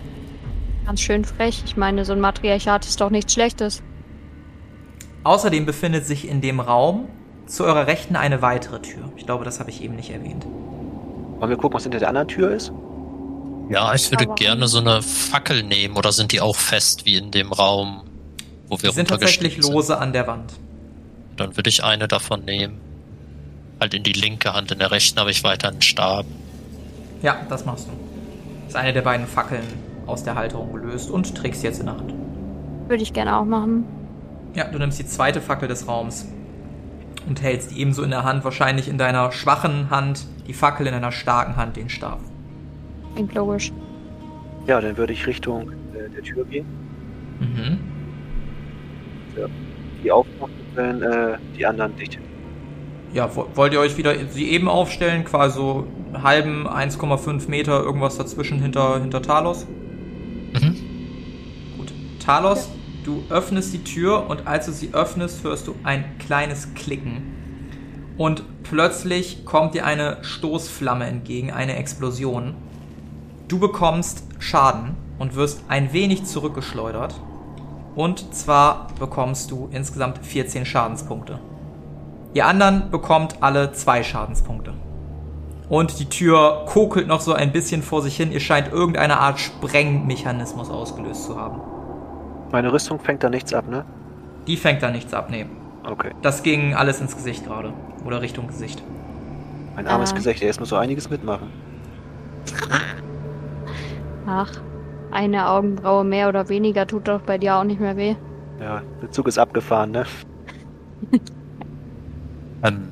Ganz schön frech. Ich meine, so ein Matriarchat ist doch nichts Schlechtes. Außerdem befindet sich in dem Raum zu eurer Rechten eine weitere Tür. Ich glaube, das habe ich eben nicht erwähnt. Wollen wir gucken, was hinter der anderen Tür ist? Ja, ich würde Aber- gerne so eine Fackel nehmen oder sind die auch fest wie in dem Raum, wo wir Die sind tatsächlich sind? lose an der Wand. Dann würde ich eine davon nehmen. Halt in die linke Hand, in der rechten habe ich weiter einen Stab. Ja, das machst du. Ist eine der beiden Fackeln aus der Halterung gelöst und trägst sie jetzt in der Hand. Würde ich gerne auch machen. Ja, du nimmst die zweite Fackel des Raums und hältst die ebenso in der Hand, wahrscheinlich in deiner schwachen Hand die Fackel, in deiner starken Hand den Stab. Klingt logisch. Ja, dann würde ich Richtung äh, der Tür gehen. Mhm. Die aufmachen, wenn äh, die anderen dicht sind. Ja, wo- wollt ihr euch wieder sie eben aufstellen, quasi so einen halben 1,5 Meter irgendwas dazwischen hinter, hinter Talos? Mhm. Gut. Talos, du öffnest die Tür und als du sie öffnest, hörst du ein kleines Klicken. Und plötzlich kommt dir eine Stoßflamme entgegen, eine Explosion. Du bekommst Schaden und wirst ein wenig zurückgeschleudert. Und zwar bekommst du insgesamt 14 Schadenspunkte. Ihr anderen bekommt alle zwei Schadenspunkte. Und die Tür kokelt noch so ein bisschen vor sich hin. Ihr scheint irgendeine Art Sprengmechanismus ausgelöst zu haben. Meine Rüstung fängt da nichts ab, ne? Die fängt da nichts ab, nee. Okay. Das ging alles ins Gesicht gerade. Oder Richtung Gesicht. Mein armes Ah. Gesicht, er muss so einiges mitmachen. Ach, eine Augenbraue mehr oder weniger tut doch bei dir auch nicht mehr weh. Ja, der Zug ist abgefahren, ne? [LAUGHS] Ähm,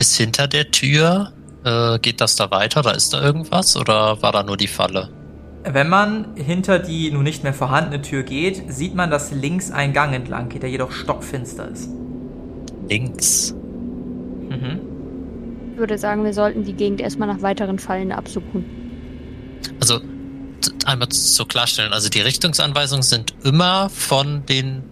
ist hinter der Tür, äh, geht das da weiter? Da ist da irgendwas oder war da nur die Falle? Wenn man hinter die nun nicht mehr vorhandene Tür geht, sieht man, dass links ein Gang entlang geht, der jedoch stockfinster ist. Links. Mhm. Ich würde sagen, wir sollten die Gegend erstmal nach weiteren Fallen absuchen. Also einmal zur Klarstellung, also die Richtungsanweisungen sind immer von den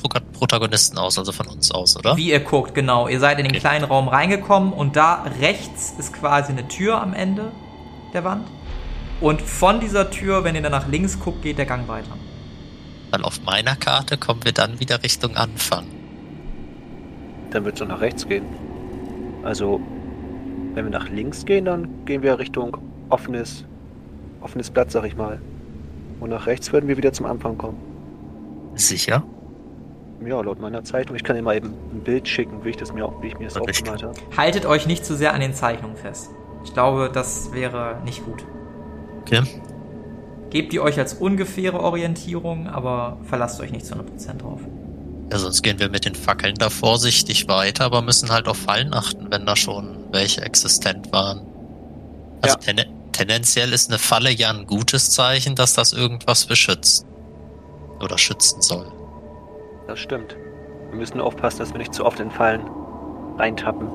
Pro Protagonisten aus, also von uns aus, oder? Wie ihr guckt, genau. Ihr seid in den Okay. kleinen Raum reingekommen und da rechts ist quasi eine Tür am Ende der Wand. Und von dieser Tür, wenn ihr dann nach links guckt, geht der Gang weiter. Weil auf meiner Karte kommen wir dann wieder Richtung Anfang. Dann wird es nach rechts gehen. Also, wenn wir nach links gehen, dann gehen wir Richtung offenes, offenes Blatt, sag ich mal. Und nach rechts würden wir wieder zum Anfang kommen. Sicher? Ja, laut meiner Zeichnung. Ich kann dir mal eben ein Bild schicken, wie ich, das mir, wie ich mir das aufgemalt habe. Haltet euch nicht zu sehr an den Zeichnungen fest. Ich glaube, das wäre nicht gut. Okay. Gebt ihr euch als ungefähre Orientierung, aber verlasst euch nicht zu 100% drauf. Ja, sonst gehen wir mit den Fackeln da vorsichtig weiter, aber müssen halt auf Fallen achten, wenn da schon welche existent waren. Also ten tendenziell ist eine Falle ja ein gutes Zeichen, dass das irgendwas beschützt. Oder schützen soll. Das stimmt. Wir müssen aufpassen, dass wir nicht zu oft in Fallen reintappen.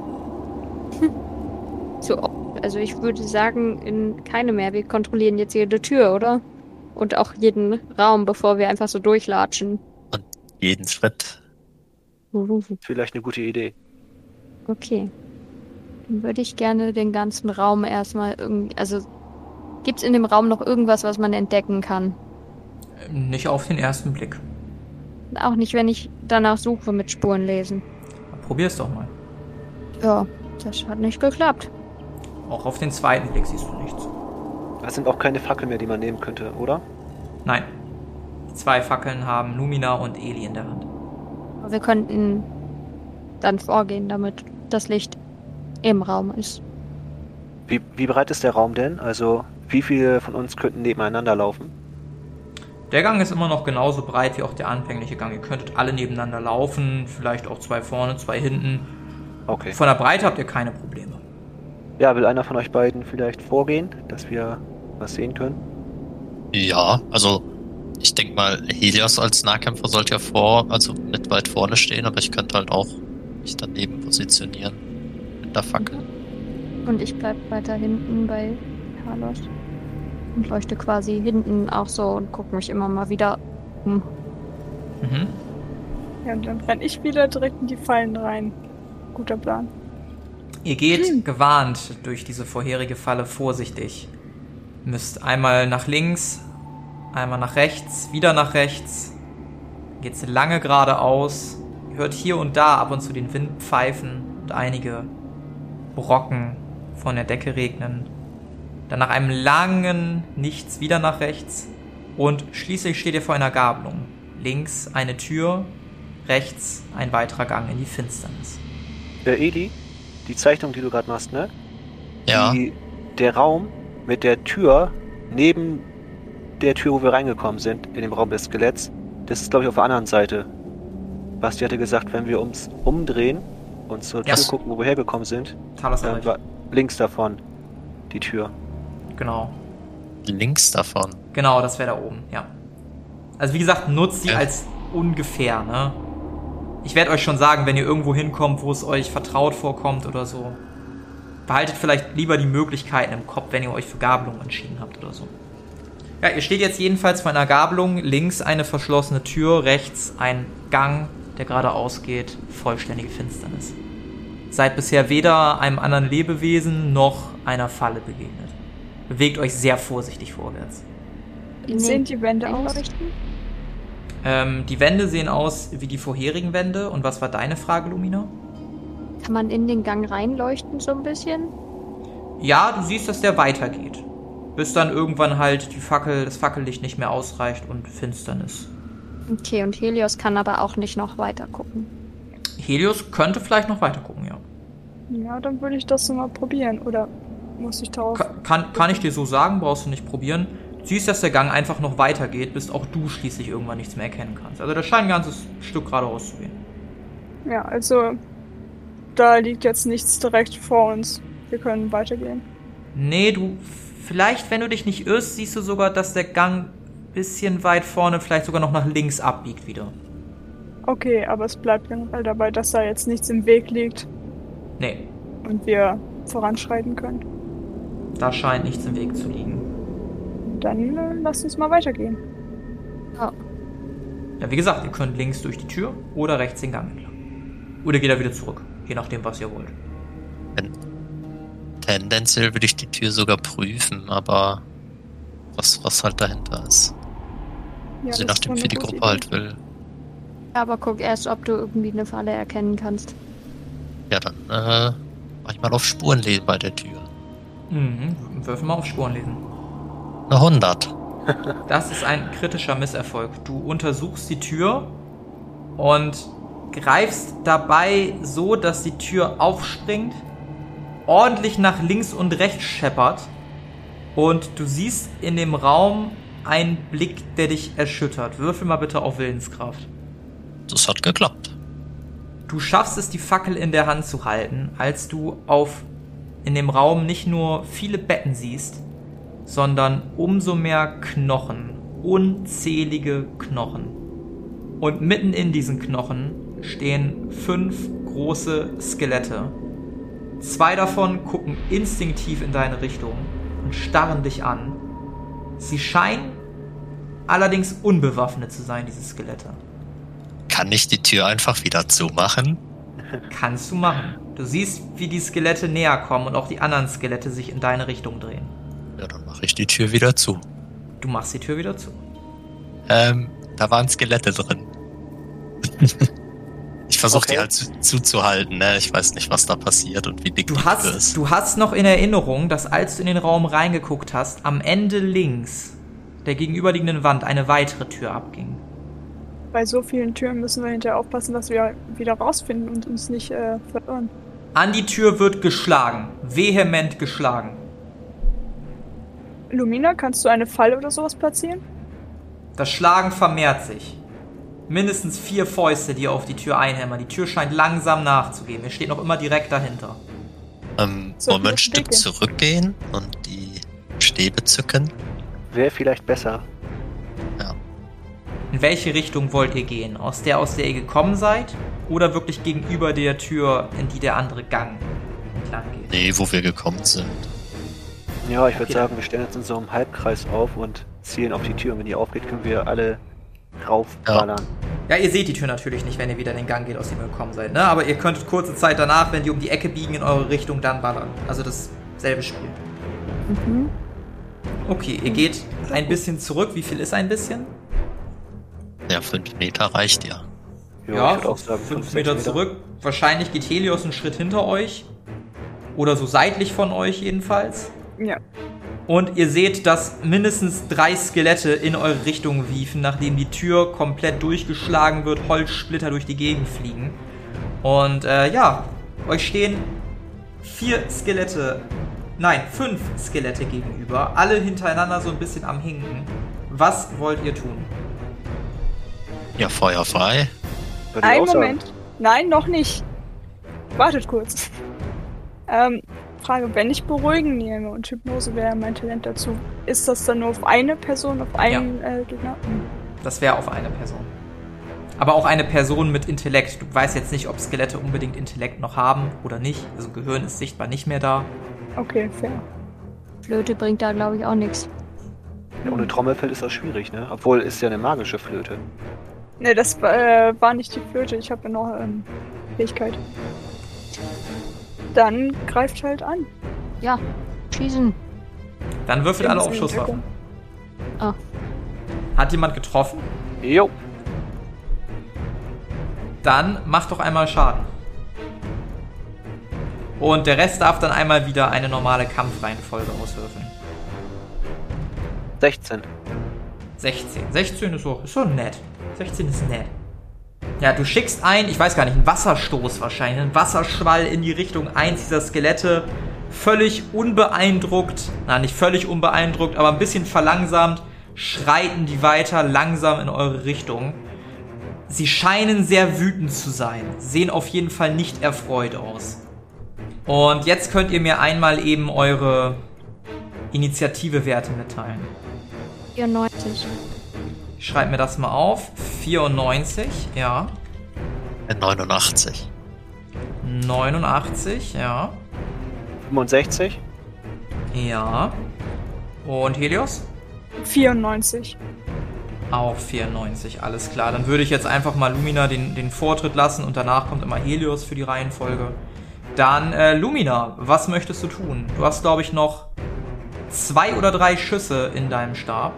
[LAUGHS] So, also ich würde sagen, in keine mehr. Wir kontrollieren jetzt jede Tür, oder? Und auch jeden Raum, bevor wir einfach so durchlatschen. Jeden Schritt. Vielleicht eine gute Idee. Okay. Dann würde ich gerne den ganzen Raum erstmal irgendwie. Also, gibt's in dem Raum noch irgendwas, was man entdecken kann? Ähm, Nicht auf den ersten Blick. Auch nicht, wenn ich danach suche mit Spuren lesen. Probier's doch mal. Ja, das hat nicht geklappt. Auch auf den zweiten Blick siehst du nichts. Das sind auch keine Fackeln mehr, die man nehmen könnte, oder? Nein. Die zwei Fackeln haben Lumina und Eli in der Hand. Aber wir könnten dann vorgehen, damit das Licht im Raum ist. Wie, wie breit ist der Raum denn? Also, wie viele von uns könnten nebeneinander laufen? Der Gang ist immer noch genauso breit wie auch der anfängliche Gang. Ihr könntet alle nebeneinander laufen, vielleicht auch zwei vorne, zwei hinten. Okay. Von der Breite habt ihr keine Probleme. Ja, will einer von euch beiden vielleicht vorgehen, dass wir was sehen können? Ja, also ich denke mal, Helios als Nahkämpfer sollte ja vor, also mit weit vorne stehen, aber ich könnte halt auch mich daneben positionieren. Mit der Fackel. Und ich bleib weiter hinten bei Carlos. Und leuchte quasi hinten auch so und gucke mich immer mal wieder um. Mhm. Ja, und dann renn ich wieder direkt in die Fallen rein. Guter Plan. Ihr geht gewarnt durch diese vorherige Falle vorsichtig. Müsst einmal nach links, einmal nach rechts, wieder nach rechts. Geht's lange geradeaus Ihr hört hier und da ab und zu den Wind pfeifen und einige Brocken von der Decke regnen. Dann nach einem langen Nichts wieder nach rechts und schließlich steht ihr vor einer Gabelung. Links eine Tür, rechts ein weiterer Gang in die Finsternis. Äh, Eli, die Zeichnung, die du gerade machst, ne? Ja. Die, der Raum mit der Tür neben der Tür, wo wir reingekommen sind, in dem Raum des Skeletts, das ist, glaube ich, auf der anderen Seite. Basti hatte gesagt, wenn wir uns umdrehen und zur. Tür gucken, wo wir hergekommen sind, Talos dann war links davon die Tür. Genau. Links davon. Genau, das wäre da oben, ja. Also wie gesagt, nutzt die Ja. als ungefähr, ne? Ich werde euch schon sagen, wenn ihr irgendwo hinkommt, wo es euch vertraut vorkommt oder so. Behaltet vielleicht lieber die Möglichkeiten im Kopf, wenn ihr euch für Gabelung entschieden habt oder so. Ja, ihr steht jetzt jedenfalls vor einer Gabelung. Links eine verschlossene Tür, rechts ein Gang, der geradeaus geht. Vollständige Finsternis. Seid bisher weder einem anderen Lebewesen noch einer Falle begegnet. Bewegt euch sehr vorsichtig vorwärts. Sehen die Wände aus? Ähm, die Wände sehen aus wie die vorherigen Wände. Und was war deine Frage, Lumina? Kann man in den Gang reinleuchten so ein bisschen? Ja, du siehst, dass der weitergeht. Bis dann irgendwann halt die Fackel, das Fackellicht nicht mehr ausreicht und Finsternis. Okay, und Helios kann aber auch nicht noch weiter gucken. Helios könnte vielleicht noch weiter gucken, ja. Ja, dann würde ich das so mal probieren. Oder muss ich darauf. Ka- Kann, kann ich dir so sagen, brauchst du nicht probieren. Du siehst, dass der Gang einfach noch weitergeht, bis auch du schließlich irgendwann nichts mehr erkennen kannst. Also der scheint ein ganzes Stück geradeaus zu gehen. Ja, also da liegt jetzt nichts direkt vor uns. Wir können weitergehen. Nee, du, vielleicht, wenn du dich nicht irrst, siehst du sogar, dass der Gang bisschen weit vorne vielleicht sogar noch nach links abbiegt wieder. Okay, aber es bleibt generell dabei, dass da jetzt nichts im Weg liegt Nee, und wir voranschreiten können. da scheint nichts im Weg zu liegen. Dann äh, lasst uns mal weitergehen. Ja. Ja, wie gesagt, ihr könnt links durch die Tür oder rechts den Gang entlang. Oder geht er wieder zurück, je nachdem, was ihr wollt. Tendenziell würde ich die Tür sogar prüfen, aber was, was halt dahinter ist. Ja, also je nachdem, wie die Gruppe halt Idee. will. Aber guck erst, ob du irgendwie eine Falle erkennen kannst. Ja, dann äh, mach ich mal auf Spurenlesen bei der Tür. Mhm, würfel mal auf Spuren lesen. Eine 100. Das ist ein kritischer Misserfolg. Du untersuchst die Tür und greifst dabei so, dass die Tür aufspringt, ordentlich nach links und rechts scheppert und du siehst in dem Raum einen Blick, der dich erschüttert. Würfel mal bitte auf Willenskraft. Das hat geklappt. Du schaffst es, die Fackel in der Hand zu halten, als du auf in dem Raum nicht nur viele Betten siehst, sondern umso mehr Knochen, unzählige Knochen. Und mitten in diesen Knochen stehen fünf große Skelette. Zwei davon gucken instinktiv in deine Richtung und starren dich an. Sie scheinen allerdings unbewaffnet zu sein, diese Skelette. Kann ich die Tür einfach wieder zumachen? Kannst du machen. Du siehst, wie die Skelette näher kommen und auch die anderen Skelette sich in deine Richtung drehen. Ja, dann mache ich die Tür wieder zu. Du machst die Tür wieder zu. Ähm, da waren Skelette drin. [LAUGHS] ich versuche Okay. die halt zu, zuzuhalten, ne? Ich weiß nicht, was da passiert und wie dick Du die Tür hast, ist. du hast noch in Erinnerung, dass als du in den Raum reingeguckt hast, am Ende links der gegenüberliegenden Wand eine weitere Tür abging. Bei so vielen Türen müssen wir hinterher aufpassen, dass wir wieder rausfinden und uns nicht äh, verirren. An die Tür wird geschlagen. Vehement geschlagen. Lumina, kannst du eine Falle oder sowas platzieren? Das Schlagen vermehrt sich. Mindestens vier Fäuste, die auf die Tür einhämmern. Die Tür scheint langsam nachzugeben. Ihr steht noch immer direkt dahinter. Ähm, So, wollen wir ein Stück zurückgehen und die Stäbe zücken? Wäre vielleicht besser. Ja. In welche Richtung wollt ihr gehen? Aus der, aus der ihr gekommen seid? Oder wirklich gegenüber der Tür, in die der andere Gang entlang geht? Nee, wo wir gekommen sind. Ja, ich würde sagen, wir stellen uns in so einem Halbkreis auf und zielen auf die Tür. Und wenn die aufgeht, können wir alle raufballern. Ja, ihr seht die Tür natürlich nicht, wenn ihr wieder den Gang geht, aus dem ihr gekommen seid, ne? Aber ihr könntet kurze Zeit danach, wenn die um die Ecke biegen, in eure Richtung dann ballern. Also dasselbe Spiel. Mhm. Okay, ihr geht ein bisschen zurück. Wie viel ist ein bisschen? Ja, fünf Meter reicht ja. Ja, auch sagen, fünf fünf, Meter sechs zurück. Wahrscheinlich geht Helios einen Schritt hinter euch. Oder so seitlich von euch jedenfalls. Ja. Und ihr seht, dass mindestens drei Skelette in eure Richtung wiefen, nachdem die Tür komplett durchgeschlagen wird, Holzsplitter durch die Gegend fliegen. Und äh, ja, euch stehen vier Skelette, nein, fünf Skelette gegenüber, alle hintereinander so ein bisschen am Hinken. Was wollt ihr tun? Ja, Feuer frei. Würde ich Ein auch sagen. Moment. Nein, noch nicht. Wartet kurz. Ähm, Frage, wenn ich beruhigen nehme und Hypnose wäre mein Talent dazu, ist das dann nur auf eine Person, auf einen äh, Gegner? Hm. Das wäre auf eine Person. Aber auch eine Person mit Intellekt. Du weißt jetzt nicht, ob Skelette unbedingt Intellekt noch haben oder nicht. Also Gehirn ist sichtbar nicht mehr da. Okay, fair. Flöte bringt da, glaube ich, auch nichts. Ja, ohne Trommelfell ist das schwierig, ne? Obwohl, ist ja eine magische Flöte. Ne, das äh, war nicht die Flöte, ich habe ja noch ähm, Fähigkeit. Dann greift halt an. Ja, schießen. Dann würfelt alle auf Schusswaffen. Ah. Hat jemand getroffen? Jo. Dann macht doch einmal Schaden. Und der Rest darf dann einmal wieder eine normale Kampfreihenfolge auswürfeln. 16. 16. 16 ist so, ist so nett. 16 ist nett. Ja, du schickst ein, ich weiß gar nicht, einen Wasserstoß wahrscheinlich, einen Wasserschwall in die Richtung eins dieser Skelette. Völlig unbeeindruckt, na nicht völlig unbeeindruckt, aber ein bisschen verlangsamt, schreiten die weiter langsam in eure Richtung. Sie scheinen sehr wütend zu sein, sehen auf jeden Fall nicht erfreut aus. Und jetzt könnt ihr mir einmal eben eure Initiative-Werte mitteilen. 94. Ich schreibe mir das mal auf. 94, ja. 89. 89, ja. 65. Ja. Und Helios? 94. Auch 94, alles klar. Dann würde ich jetzt einfach mal Lumina den, den Vortritt lassen und danach kommt immer Helios für die Reihenfolge. Dann, äh, Lumina, was möchtest du tun? Du hast, glaube ich, noch zwei oder drei Schüsse in deinem Stab.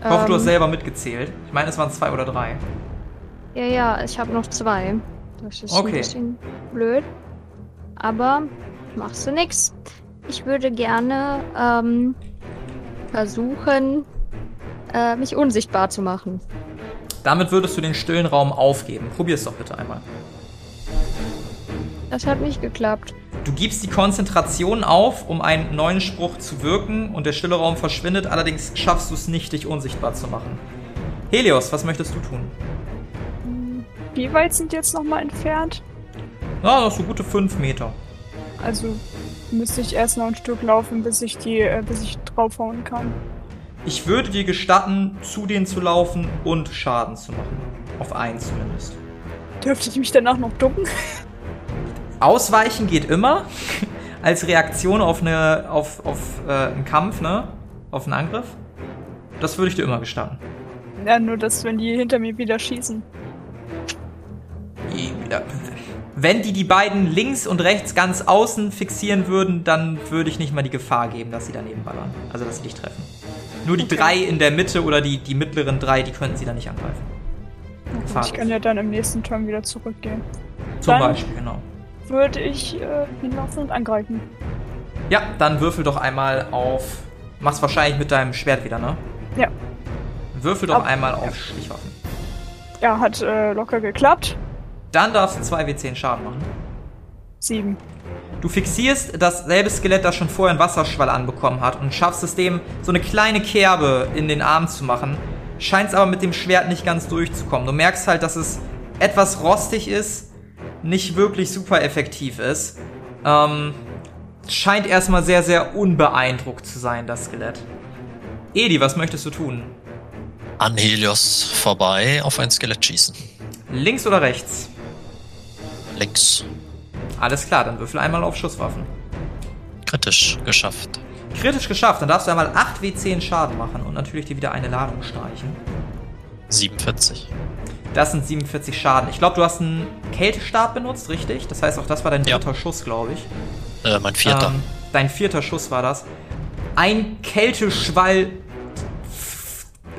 Ich hoffe, du hast Ähm, selber mitgezählt. Ich meine, es waren zwei oder drei. Ja, ja, ich habe noch zwei. Das ist Okay. ein bisschen blöd. Aber machst du nix. Ich würde gerne ähm, versuchen, äh, mich unsichtbar zu machen. Damit würdest du den stillen Raum aufgeben. Probier's doch bitte einmal. Das hat nicht geklappt. Du gibst die Konzentration auf, um einen neuen Spruch zu wirken und der stille Raum verschwindet, allerdings schaffst du es nicht, dich unsichtbar zu machen. Helios, was möchtest du tun? Wie weit sind die jetzt nochmal entfernt? Na, noch so gute fünf Meter. Also müsste ich erst noch ein Stück laufen, bis ich die, äh, bis ich draufhauen kann. Ich würde dir gestatten, zu denen zu laufen und Schaden zu machen. Auf einen zumindest. Dürfte ich mich danach noch ducken? [LAUGHS] Ausweichen geht immer. [LAUGHS] Als Reaktion auf, eine, auf, auf äh, einen Kampf, ne? Auf einen Angriff. Das würde ich dir immer gestatten. Ja, nur dass, wenn die hinter mir wieder schießen. Wenn die die beiden links und rechts ganz außen fixieren würden, dann würde ich nicht mal die Gefahr geben, dass sie daneben ballern. Also, dass sie dich treffen. Nur die Okay. drei in der Mitte oder die, die mittleren drei, die könnten sie dann nicht angreifen. Gefahr. Ich kann ja dann im nächsten Turn wieder zurückgehen. Zum dann- Beispiel, genau. Würde ich äh, hinlaufen und angreifen. Ja, dann würfel doch einmal auf. Machst wahrscheinlich mit deinem Schwert wieder, ne? Ja. Würfel doch Ab- einmal auf Stichwaffen. Ja, hat äh, locker geklappt. Dann darfst du 2w10 Schaden machen. Sieben. Du fixierst dasselbe Skelett, das schon vorher einen Wasserschwall anbekommen hat und schaffst es dem, so eine kleine Kerbe in den Arm zu machen. Scheinst aber mit dem Schwert nicht ganz durchzukommen. Du merkst halt, dass es etwas rostig ist, nicht wirklich super effektiv ist. Ähm, scheint erstmal sehr, sehr unbeeindruckt zu sein, das Skelett. Edi, was möchtest du tun? An Helios vorbei auf ein Skelett schießen. Links oder rechts? Links. Alles klar, dann würfel einmal auf Schusswaffen. Kritisch geschafft. Kritisch geschafft, dann darfst du einmal 8w10 Schaden machen und natürlich dir wieder eine Ladung streichen. 47. Das sind 47 Schaden. Ich glaube, du hast einen Kältestab benutzt, richtig? Das heißt, auch das war dein Ja. dritter Schuss, glaube ich. Äh, mein vierter. Ähm, dein vierter Schuss war das. Ein Kälteschwall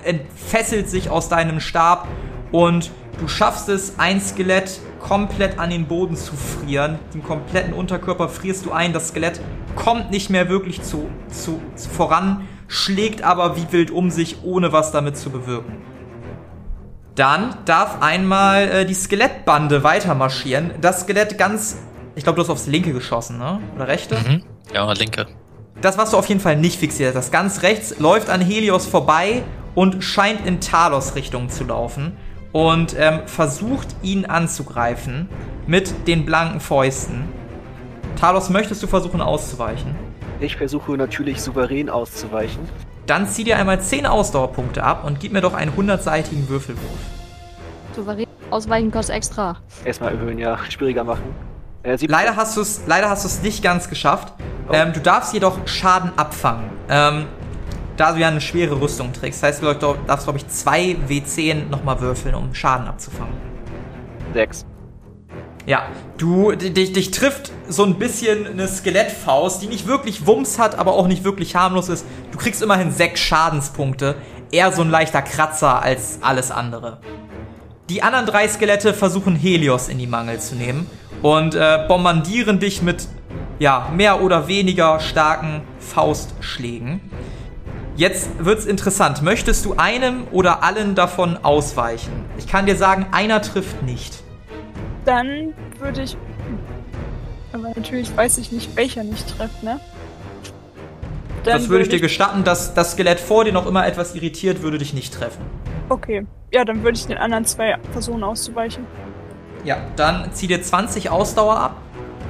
entfesselt sich aus deinem Stab und du schaffst es, ein Skelett komplett an den Boden zu frieren. Den kompletten Unterkörper frierst du ein. Das Skelett kommt nicht mehr wirklich zu, zu, zu voran, schlägt aber wie wild um sich, ohne was damit zu bewirken. Dann darf einmal äh, die Skelettbande weiter marschieren. Das Skelett ganz, ich glaube, du hast aufs linke geschossen, ne? Oder rechte? Mhm. Ja, linke. Das, was du auf jeden Fall nicht fixiert hast, ganz rechts läuft an Helios vorbei und scheint in Talos Richtung zu laufen und ähm, versucht ihn anzugreifen mit den blanken Fäusten. Talos, möchtest du versuchen auszuweichen? Ich versuche natürlich souverän auszuweichen. Dann zieh dir einmal 10 Ausdauerpunkte ab und gib mir doch einen 100-seitigen Würfelwurf. Souverän ausweichen kostet extra. Erstmal erhöhen, ja, [LAUGHS] schwieriger machen. Äh, leider hast du es leider hast du es nicht ganz geschafft. Oh. Ähm, du darfst jedoch Schaden abfangen. Ähm, da du ja eine schwere Rüstung trägst. Das heißt, du darfst, glaube ich, zwei W10 nochmal würfeln, um Schaden abzufangen. Sechs. Ja, du, dich, dich trifft so ein bisschen eine Skelettfaust, die nicht wirklich Wumms hat, aber auch nicht wirklich harmlos ist. Du kriegst immerhin sechs Schadenspunkte. Eher so ein leichter Kratzer als alles andere. Die anderen drei Skelette versuchen Helios in die Mangel zu nehmen und äh, bombardieren dich mit ja, mehr oder weniger starken Faustschlägen. Jetzt wird's interessant. Möchtest du einem oder allen davon ausweichen? Ich kann dir sagen, einer trifft nicht. Dann würde ich. Aber natürlich weiß ich nicht, welcher nicht trifft, ne? Dann das würde ich dir gestatten, dass das Skelett vor dir noch immer etwas irritiert, würde dich nicht treffen. Okay. Ja, dann würde ich den anderen zwei versuchen auszuweichen. Ja, dann zieh dir 20 Ausdauer ab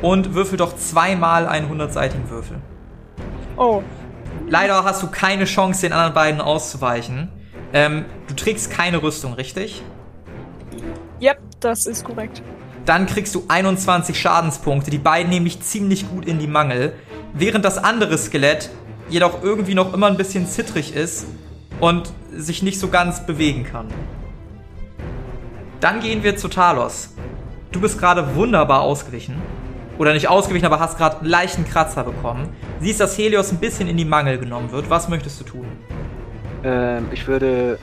und würfel doch zweimal einen 100-seitigen Würfel. Oh, Leider hast du keine Chance, den anderen beiden auszuweichen. Ähm, du trägst keine Rüstung, richtig? Yep, das ist korrekt. Dann kriegst du 21 Schadenspunkte, die beiden nämlich ziemlich gut in die Mangel, während das andere Skelett jedoch irgendwie noch immer ein bisschen zittrig ist und sich nicht so ganz bewegen kann. Dann gehen wir zu Talos. Du bist gerade wunderbar ausgewichen oder nicht ausgewichen, aber hast gerade einen leichten Kratzer bekommen. Siehst, dass Helios ein bisschen in die Mangel genommen wird. Was möchtest du tun? Ähm, ich würde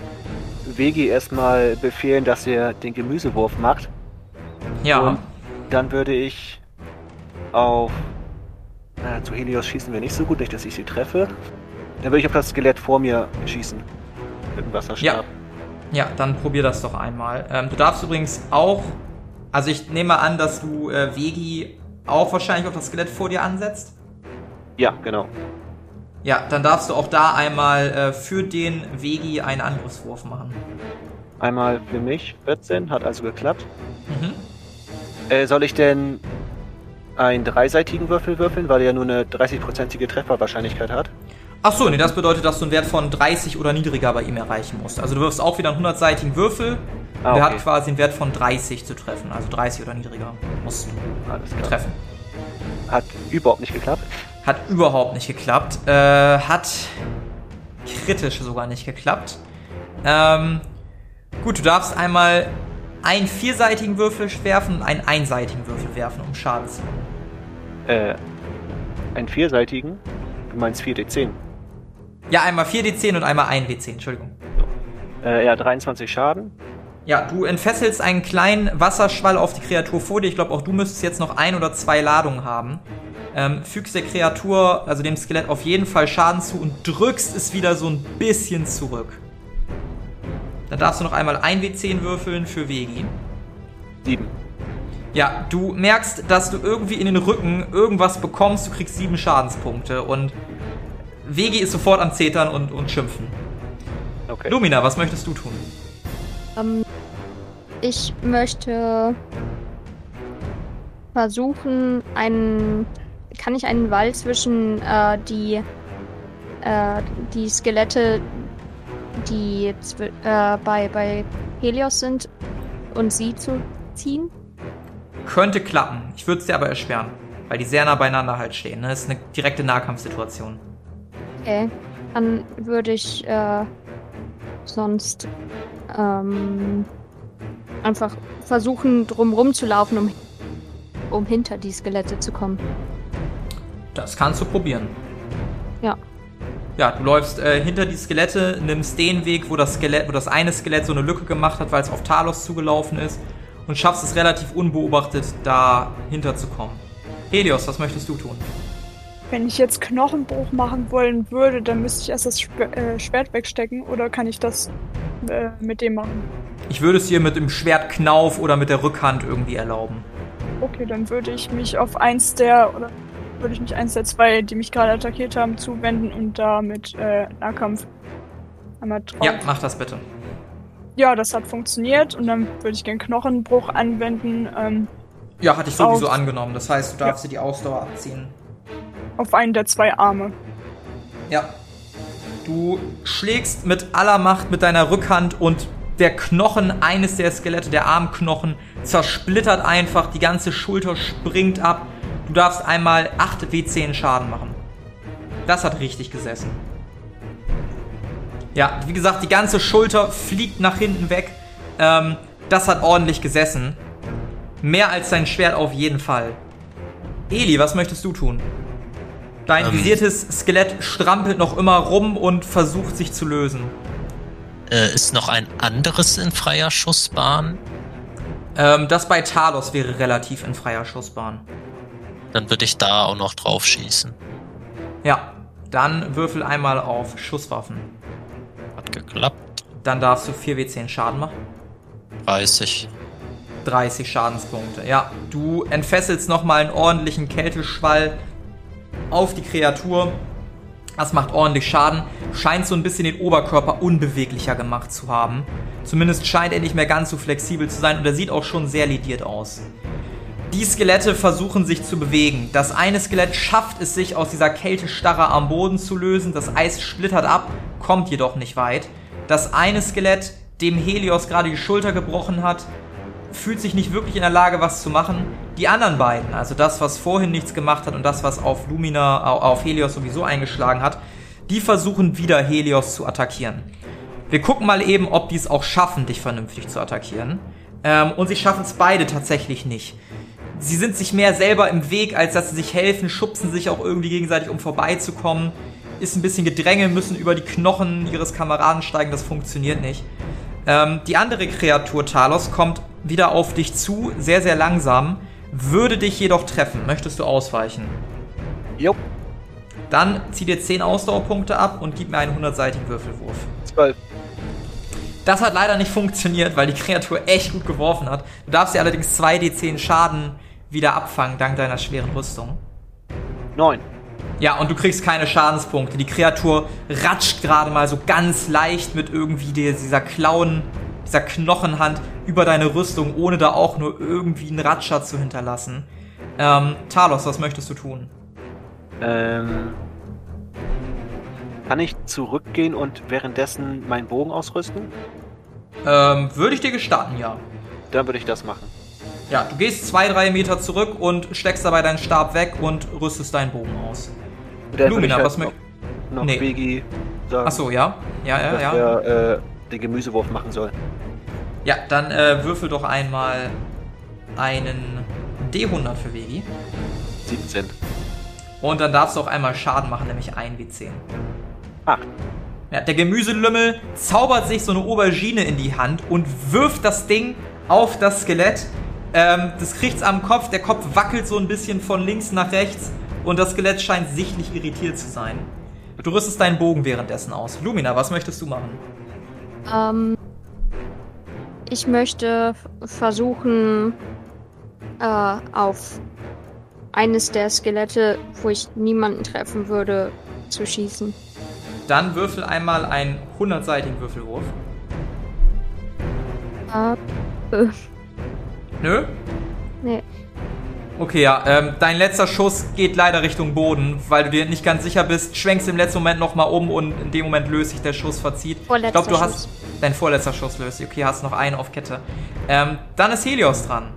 Vegi erstmal befehlen, dass er den Gemüsewurf macht. Ja. Und dann würde ich auf. Na, zu Helios schießen wir nicht so gut, nicht, dass ich sie treffe. Dann würde ich auf das Skelett vor mir schießen. Mit dem Wasserstab. Ja. ja, dann probier das doch einmal. Ähm, du darfst übrigens auch. Also ich nehme an, dass du äh, Vegi auch wahrscheinlich auf das Skelett vor dir ansetzt? Ja, genau. Ja, dann darfst du auch da einmal äh, für den Vegi einen Angriffswurf machen. Einmal für mich, 14, hat also geklappt. Mhm. Äh, soll ich denn einen dreiseitigen Würfel würfeln, weil er ja nur eine 30-prozentige Trefferwahrscheinlichkeit hat? Ach so, nee, das bedeutet, dass du einen Wert von 30 oder niedriger bei ihm erreichen musst. Also du wirfst auch wieder einen 100-seitigen Würfel. Ah, okay. Der hat quasi einen Wert von 30 zu treffen. Also 30 oder niedriger musst du treffen. Hat überhaupt nicht geklappt? Hat überhaupt nicht geklappt. Äh, hat kritisch sogar nicht geklappt. Ähm, gut, du darfst einmal einen vierseitigen Würfel werfen und einen einseitigen Würfel werfen, um Schaden zu machen. Äh, einen vierseitigen? Du meinst 4d10? Ja, einmal 4d10 und einmal 1d10, Entschuldigung. Äh, ja, 23 Schaden. Ja, du entfesselst einen kleinen Wasserschwall auf die Kreatur vor dir. Ich glaube, auch du müsstest jetzt noch ein oder zwei Ladungen haben. Ähm, fügst der Kreatur, also dem Skelett, auf jeden Fall Schaden zu und drückst es wieder so ein bisschen zurück. Dann darfst du noch einmal ein W10 würfeln für Vegi. Sieben. Ja, du merkst, dass du irgendwie in den Rücken irgendwas bekommst. Du kriegst sieben Schadenspunkte und Vegi ist sofort am Zetern und, und Schimpfen. Okay. Lumina, was möchtest du tun? Ähm, ich möchte versuchen, einen. Kann ich einen Wall zwischen äh, die, äh, die Skelette, die äh, bei, bei Helios sind, und sie zu ziehen? Könnte klappen. Ich würde es dir aber erschweren, weil die sehr nah beieinander halt stehen. Ne? Das ist eine direkte Nahkampfsituation. Okay. Dann würde ich äh, sonst ähm, einfach versuchen, drumrum zu laufen, um, um hinter die Skelette zu kommen. Das kannst du probieren. Ja. Ja, du läufst äh, hinter die Skelette, nimmst den Weg, wo das Skelett, wo das eine Skelett so eine Lücke gemacht hat, weil es auf Talos zugelaufen ist und schaffst es relativ unbeobachtet, da hinterzukommen. Helios, was möchtest du tun? Wenn ich jetzt Knochenbruch machen wollen würde, dann müsste ich erst das Schw äh, Schwert wegstecken oder kann ich das äh, mit dem machen? Ich würde es dir mit dem Schwertknauf oder mit der Rückhand irgendwie erlauben. Okay, dann würde ich mich auf eins der oder würde ich mich eins der zwei, die mich gerade attackiert haben, zuwenden und da mit äh, Nahkampf einmal drauf. Ja, mach das bitte. Ja, das hat funktioniert und dann würde ich den Knochenbruch anwenden ähm, Ja, hatte ich sowieso Auf- angenommen. Das heißt, du darfst dir die Ausdauer abziehen. auf einen der zwei Arme. Ja. Du schlägst mit aller Macht mit deiner Rückhand und der Knochen eines der Skelette, der Armknochen, zersplittert einfach, die ganze Schulter springt ab. Du darfst einmal 8 W10 Schaden machen. Das hat richtig gesessen. Ja, wie gesagt, die ganze Schulter fliegt nach hinten weg. Ähm, das hat ordentlich gesessen. Mehr als dein Schwert auf jeden Fall. Eli, was möchtest du tun? Dein Ähm. visiertes Skelett strampelt noch immer rum und versucht sich zu lösen. Äh, ist noch ein anderes in freier Schussbahn? Ähm, das bei Talos wäre relativ in freier Schussbahn. Dann würde ich da auch noch drauf schießen. Ja, dann würfel einmal auf Schusswaffen. Hat geklappt. Dann darfst du 4w10 Schaden machen. 30. 30 Schadenspunkte. Ja, du entfesselst nochmal einen ordentlichen Kälteschwall auf die Kreatur. Das macht ordentlich Schaden. Scheint so ein bisschen den Oberkörper unbeweglicher gemacht zu haben. Zumindest scheint er nicht mehr ganz so flexibel zu sein und er sieht auch schon sehr lediert aus. Die Skelette versuchen sich zu bewegen. Das eine Skelett schafft es sich aus dieser Kältestarre am Boden zu lösen. Das Eis splittert ab, kommt jedoch nicht weit. Das eine Skelett, dem Helios gerade die Schulter gebrochen hat, fühlt sich nicht wirklich in der Lage, was zu machen. Die anderen beiden, also das, was vorhin nichts gemacht hat und das, was auf Lumina, au- auf Helios sowieso eingeschlagen hat, die versuchen wieder Helios zu attackieren. Wir gucken mal eben, ob die es auch schaffen, dich vernünftig zu attackieren. Ähm, und sie schaffen es beide tatsächlich nicht. Sie sind sich mehr selber im Weg, als dass sie sich helfen, schubsen sich auch irgendwie gegenseitig, um vorbeizukommen. Ist ein bisschen Gedränge, müssen über die Knochen ihres Kameraden steigen, das funktioniert nicht. Ähm, die andere Kreatur, Talos, kommt wieder auf dich zu, sehr, sehr langsam, würde dich jedoch treffen. Möchtest du ausweichen? Jo, Dann zieh dir 10 Ausdauerpunkte ab und gib mir einen 100-seitigen Würfelwurf. 12. Das hat leider nicht funktioniert, weil die Kreatur echt gut geworfen hat. Du darfst dir allerdings 2d10 Schaden wieder abfangen, dank deiner schweren Rüstung. 9. Ja, und du kriegst keine Schadenspunkte. Die Kreatur ratscht gerade mal so ganz leicht mit irgendwie die- dieser Klauen, dieser Knochenhand über deine Rüstung, ohne da auch nur irgendwie einen Ratscher zu hinterlassen. Ähm, Talos, was möchtest du tun? Ähm, kann ich zurückgehen und währenddessen meinen Bogen ausrüsten? Ähm, würde ich dir gestatten, ja. Dann würde ich das machen. Ja, du gehst zwei, drei Meter zurück und steckst dabei deinen Stab weg und rüstest deinen Bogen aus. Dann Lumina, halt was möchtest noch, Nee. Biggie sagen, Achso, ja? Ja, ja, dass ja. er äh, den Gemüsewurf machen soll. Ja, dann äh, würfel doch einmal einen D100 für Vegi. 17. Und dann darfst du auch einmal Schaden machen, nämlich 1 W10. 8. Ja, der Gemüselümmel zaubert sich so eine Aubergine in die Hand und wirft das Ding auf das Skelett. Ähm, das kriegt's am Kopf, der Kopf wackelt so ein bisschen von links nach rechts und das Skelett scheint sichtlich irritiert zu sein. Du rüstest deinen Bogen währenddessen aus. Lumina, was möchtest du machen? Ähm, ich möchte versuchen, äh, auf eines der Skelette, wo ich niemanden treffen würde, zu schießen. Dann würfel einmal einen 100-seitigen Würfelwurf. Äh, Nö? nee. Okay, ja. Ähm, dein letzter Schuss geht leider Richtung Boden, weil du dir nicht ganz sicher bist. Schwenkst im letzten Moment nochmal um und in dem Moment löst sich der Schuss, verzieht. Vorletzter ich glaube, du Schuss. hast dein vorletzter Schuss löst. sich. Okay, hast noch einen auf Kette. Ähm, dann ist Helios dran.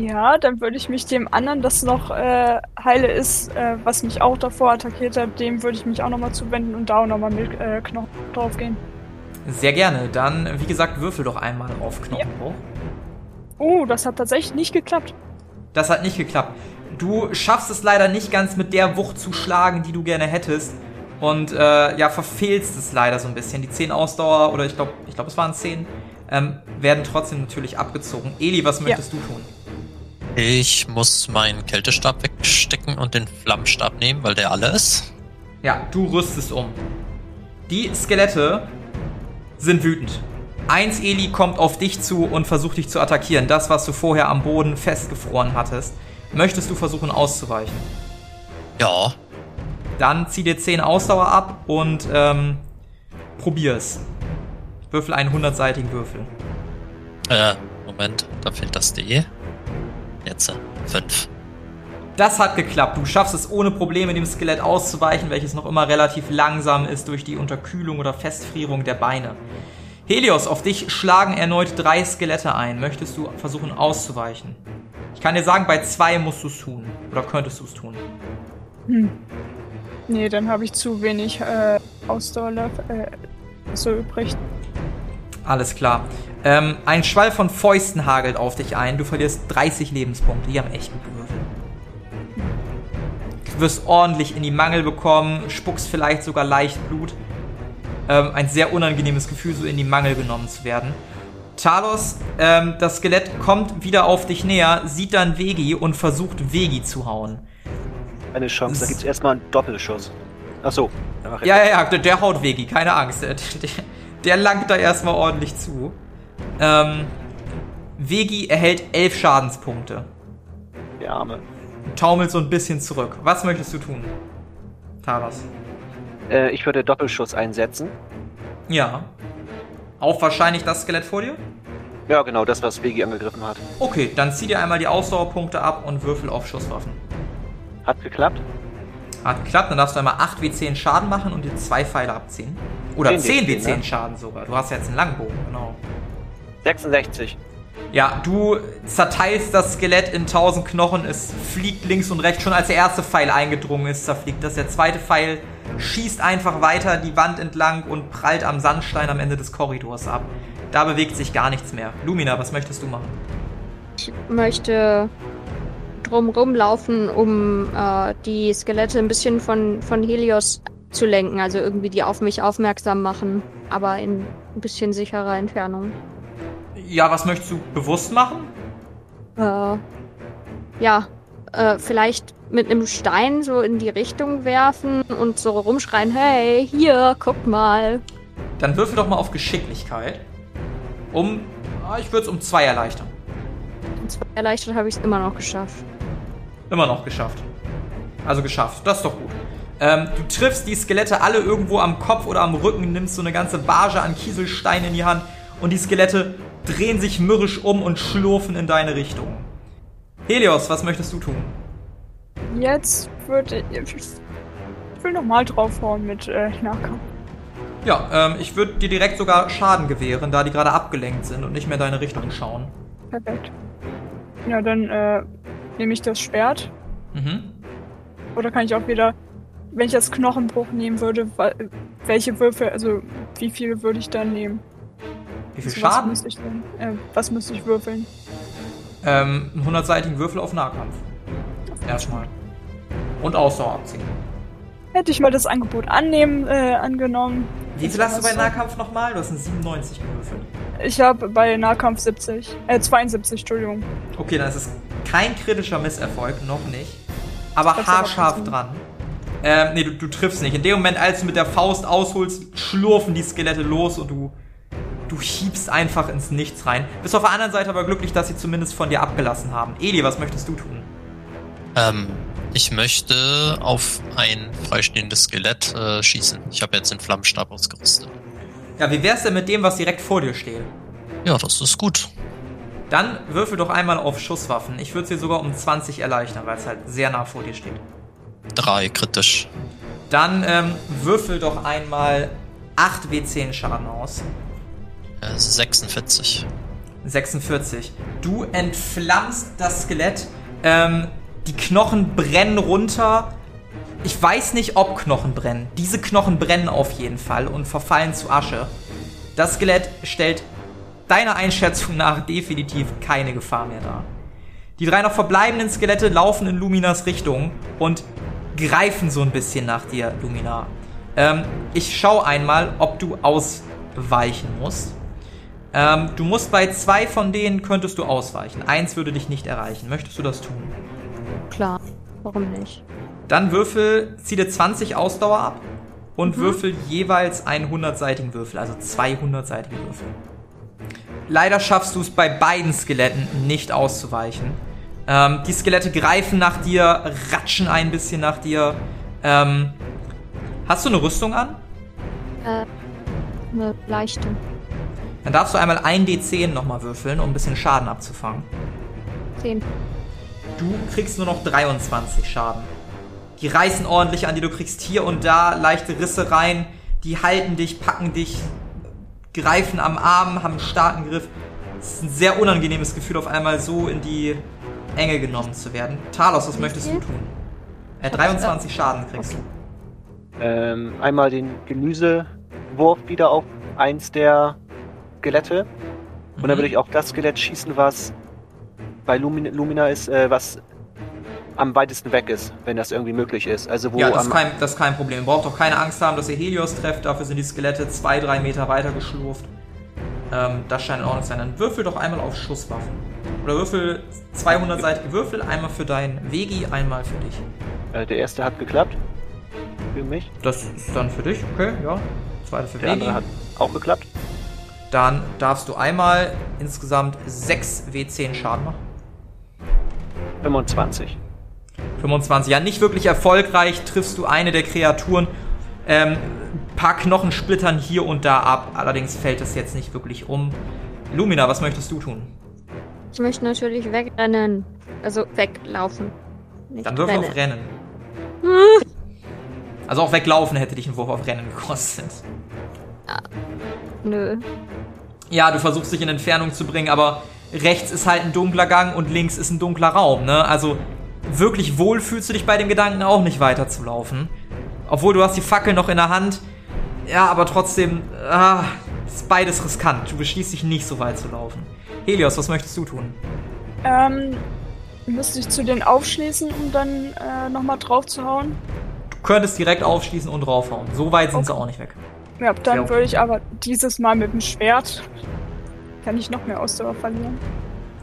Ja, dann würde ich mich dem anderen, das noch äh, heile ist, äh, was mich auch davor attackiert hat, dem würde ich mich auch nochmal zuwenden und da auch nochmal mit äh, Knochen draufgehen. Sehr gerne. Dann, wie gesagt, würfel doch einmal auf Knochenbruch. Oh, das hat tatsächlich nicht geklappt. Das hat nicht geklappt. Du schaffst es leider nicht ganz mit der Wucht zu schlagen, die du gerne hättest. und äh, ja, verfehlst es leider so ein bisschen. Die 10 Ausdauer, oder ich glaube, ich glaube, es waren 10, ähm, werden trotzdem natürlich abgezogen. Eli, was möchtest du tun? Ich muss meinen Kältestab wegstecken und den Flammenstab nehmen, weil der alle ist. Ja, du rüstest um. Die Skelette sind wütend. Eins Eli kommt auf dich zu und versucht dich zu attackieren. Das, was du vorher am Boden festgefroren hattest. Möchtest du versuchen auszuweichen? Ja, Dann zieh dir 10 Ausdauer ab und ähm, probier's. Würfel einen 100-seitigen Würfel. äh, Moment, da fehlt das D. Jetzt, fünf. Das hat geklappt. Du schaffst es ohne Probleme, dem Skelett auszuweichen, welches noch immer relativ langsam ist durch die Unterkühlung oder Festfrierung der Beine. Helios, auf dich schlagen erneut drei Skelette ein. Möchtest du versuchen auszuweichen? Ich kann dir sagen, bei zwei musst du es tun. Oder könntest du es tun. Nee, dann habe ich zu wenig äh, Ausdauer äh, so übrig. Alles klar. Ähm, ein Schwall von Fäusten hagelt auf dich ein. Du verlierst 30 Lebenspunkte. Die haben echt gut gewürfelt. Du wirst ordentlich in die Mangel bekommen, spuckst vielleicht sogar leicht Blut. Ähm, ein sehr unangenehmes Gefühl, so in die Mangel genommen zu werden. Talos, ähm, das Skelett kommt wieder auf dich näher, sieht dann Vegi und versucht Vegi zu hauen. Eine Chance, da gibt's erstmal einen Doppelschuss. Mach ich Ja, ja, ja, der, der haut Vegi, keine Angst. [LAUGHS] Der, der, der langt da erstmal ordentlich zu. Ähm, Vegi erhält 11 Schadenspunkte. der Arme. taumelt so ein bisschen zurück. Was möchtest du tun? Talos. Äh, ich würde Doppelschuss einsetzen. Ja. Auf wahrscheinlich das Skelett vor dir? Ja, genau, das, was Vegi angegriffen hat. Okay, dann zieh dir einmal die Ausdauerpunkte ab und würfel auf Schusswaffen. Hat geklappt. Hat geklappt, dann darfst du einmal 8 W10 Schaden machen und dir zwei Pfeile abziehen. Oder 10 10 W10, W10 ne? Schaden sogar. Du hast ja jetzt einen Langbogen, genau. 66. Ja, du zerteilst das Skelett in tausend Knochen, es fliegt links und rechts. Schon als der erste Pfeil eingedrungen ist, zerfliegt das. Der zweite Pfeil schießt einfach weiter die Wand entlang und prallt am Sandstein am Ende des Korridors ab. Da bewegt sich gar nichts mehr. Lumina, was möchtest du machen? Ich möchte drumrum laufen, um äh, die Skelette ein bisschen von, von Helios zu lenken. Also irgendwie die auf mich aufmerksam machen, aber in ein bisschen sicherer Entfernung. Ja, was möchtest du bewusst machen? Äh, ja, äh, vielleicht mit einem Stein so in die Richtung werfen und so rumschreien, hey, hier, guck mal. Dann würfel doch mal auf Geschicklichkeit. Um, ah, ich würde es um zwei erleichtern. Und zwar erleichtert habe ich es immer noch geschafft. Immer noch geschafft. Also geschafft. Das ist doch gut. Ähm, du triffst die Skelette alle irgendwo am Kopf oder am Rücken, nimmst so eine ganze Barge an Kieselsteinen in die Hand und die Skelette drehen sich mürrisch um und schlurfen in deine Richtung. Helios, was möchtest du tun? Jetzt würde ich. Ich will nochmal draufhauen mit äh, Nahkampf. Ja, ähm, ich würde dir direkt sogar Schaden gewähren, da die gerade abgelenkt sind und nicht mehr in deine Richtung schauen. Perfekt. Ja, dann äh, nehme ich das Schwert. Mhm. Oder kann ich auch wieder, wenn ich das Knochenbruch nehmen würde, welche Würfel, also wie viele würde ich dann nehmen? Wie viel Also was Schaden? müsste ich denn, äh, was müsste ich würfeln? Ähm, einen 100-seitigen Würfel auf Nahkampf. Erstmal. Und Ausdauer abziehen. Hätte ich mal das Angebot annehmen, äh, angenommen. Wie viel hast du bei Nahkampf nochmal? Du hast einen 97 gewürfelt. Ich habe bei Nahkampf 70, äh 72, Entschuldigung. Okay, dann ist es kein kritischer Misserfolg, noch nicht. Aber haarscharf dran. Ähm, nee, du, du triffst nicht. In dem Moment, als du mit der Faust ausholst, schlurfen die Skelette los und du, du hiebst einfach ins Nichts rein. Bist auf der anderen Seite aber glücklich, dass sie zumindest von dir abgelassen haben. Eli, was möchtest du tun? Ähm, ich möchte auf ein freistehendes Skelett äh, schießen. Ich habe jetzt den Flammenstab ausgerüstet. Ja, wie wär's denn mit dem, was direkt vor dir steht? Ja, das ist gut. Dann würfel doch einmal auf Schusswaffen. Ich würde sie sogar um 20 erleichtern, weil es halt sehr nah vor dir steht. Drei kritisch. Dann ähm, würfel doch einmal 8 W10 Schaden aus. Äh, 46. 46. Du entflammst das Skelett. Ähm, die Knochen brennen runter. Ich weiß nicht, ob Knochen brennen. Diese Knochen brennen auf jeden Fall und verfallen zu Asche. Das Skelett stellt deiner Einschätzung nach definitiv keine Gefahr mehr dar. Die drei noch verbleibenden Skelette laufen in Luminas Richtung und greifen so ein bisschen nach dir, Lumina. Ähm, ich schau einmal, ob du ausweichen musst. Ähm, du musst bei zwei von denen könntest du ausweichen. Eins würde dich nicht erreichen. Möchtest du das tun? Klar, warum nicht? Dann würfel, zieh dir 20 Ausdauer ab und würfel jeweils einen 100-seitigen Würfel, also 200-seitige Würfel. Leider schaffst du es bei beiden Skeletten nicht auszuweichen. Ähm, die Skelette greifen nach dir, ratschen ein bisschen nach dir. Ähm, hast du eine Rüstung an? Äh, eine leichte. Dann darfst du einmal ein D10 nochmal würfeln, um ein bisschen Schaden abzufangen. 10. Du kriegst nur noch 23 Schaden. Die reißen ordentlich an dir, du kriegst hier und da leichte Risse rein, die halten dich, packen dich, greifen am Arm, haben einen starken Griff. Es ist ein sehr unangenehmes Gefühl, auf einmal so in die Enge genommen zu werden. Talos, was möchtest du tun? Äh, 23 Schaden kriegst du. Ähm, einmal den Gemüsewurf wieder auf eins der Skelette. Und dann Mhm. würde ich auch das Skelett schießen, was bei Lumina, Lumina ist, äh, was am weitesten weg ist, wenn das irgendwie möglich ist. Also wo Ja, das ist, kein, das ist kein Problem. Ihr braucht auch keine Angst haben, dass ihr Helios trefft. Dafür sind die Skelette zwei, drei Meter weiter geschlurft. Ähm, das scheint in Ordnung zu sein. Dann würfel doch einmal auf Schusswaffen. Oder würfel 200-seitige Würfel. Einmal für deinen Vegi, einmal für dich. äh, der erste hat geklappt. Für mich. Das ist dann für dich, okay, ja. Zweite für Der Vegi. andere hat auch geklappt. Dann darfst du einmal insgesamt 6 W10 Schaden machen. 25. 25. Ja, nicht wirklich erfolgreich triffst du eine der Kreaturen. Ähm, paar Knochen splittern hier und da ab. Allerdings fällt es jetzt nicht wirklich um. Lumina, was möchtest du tun? Ich möchte natürlich wegrennen. Also weglaufen. Nicht Dann würfel auf rennen. Rennen. Also auch weglaufen hätte dich ein Wurf auf Rennen gekostet. Nö. Ja, du versuchst dich in Entfernung zu bringen, aber rechts ist halt ein dunkler Gang und links ist ein dunkler Raum, ne? Also wirklich wohl fühlst du dich bei dem Gedanken auch nicht weiterzulaufen. Obwohl du hast die Fackel noch in der Hand. Ja, aber trotzdem, ah, ist beides riskant. Du beschließt dich nicht so weit zu laufen. Helios, was möchtest du tun? Ähm, müsste ich zu denen aufschließen, um dann äh, nochmal drauf zu hauen? Du könntest direkt aufschließen und draufhauen. So weit sind sie Okay. auch nicht weg. Ja, dann Ja. würde ich aber dieses Mal mit dem Schwert. Kann ich noch mehr Ausdauer verlieren?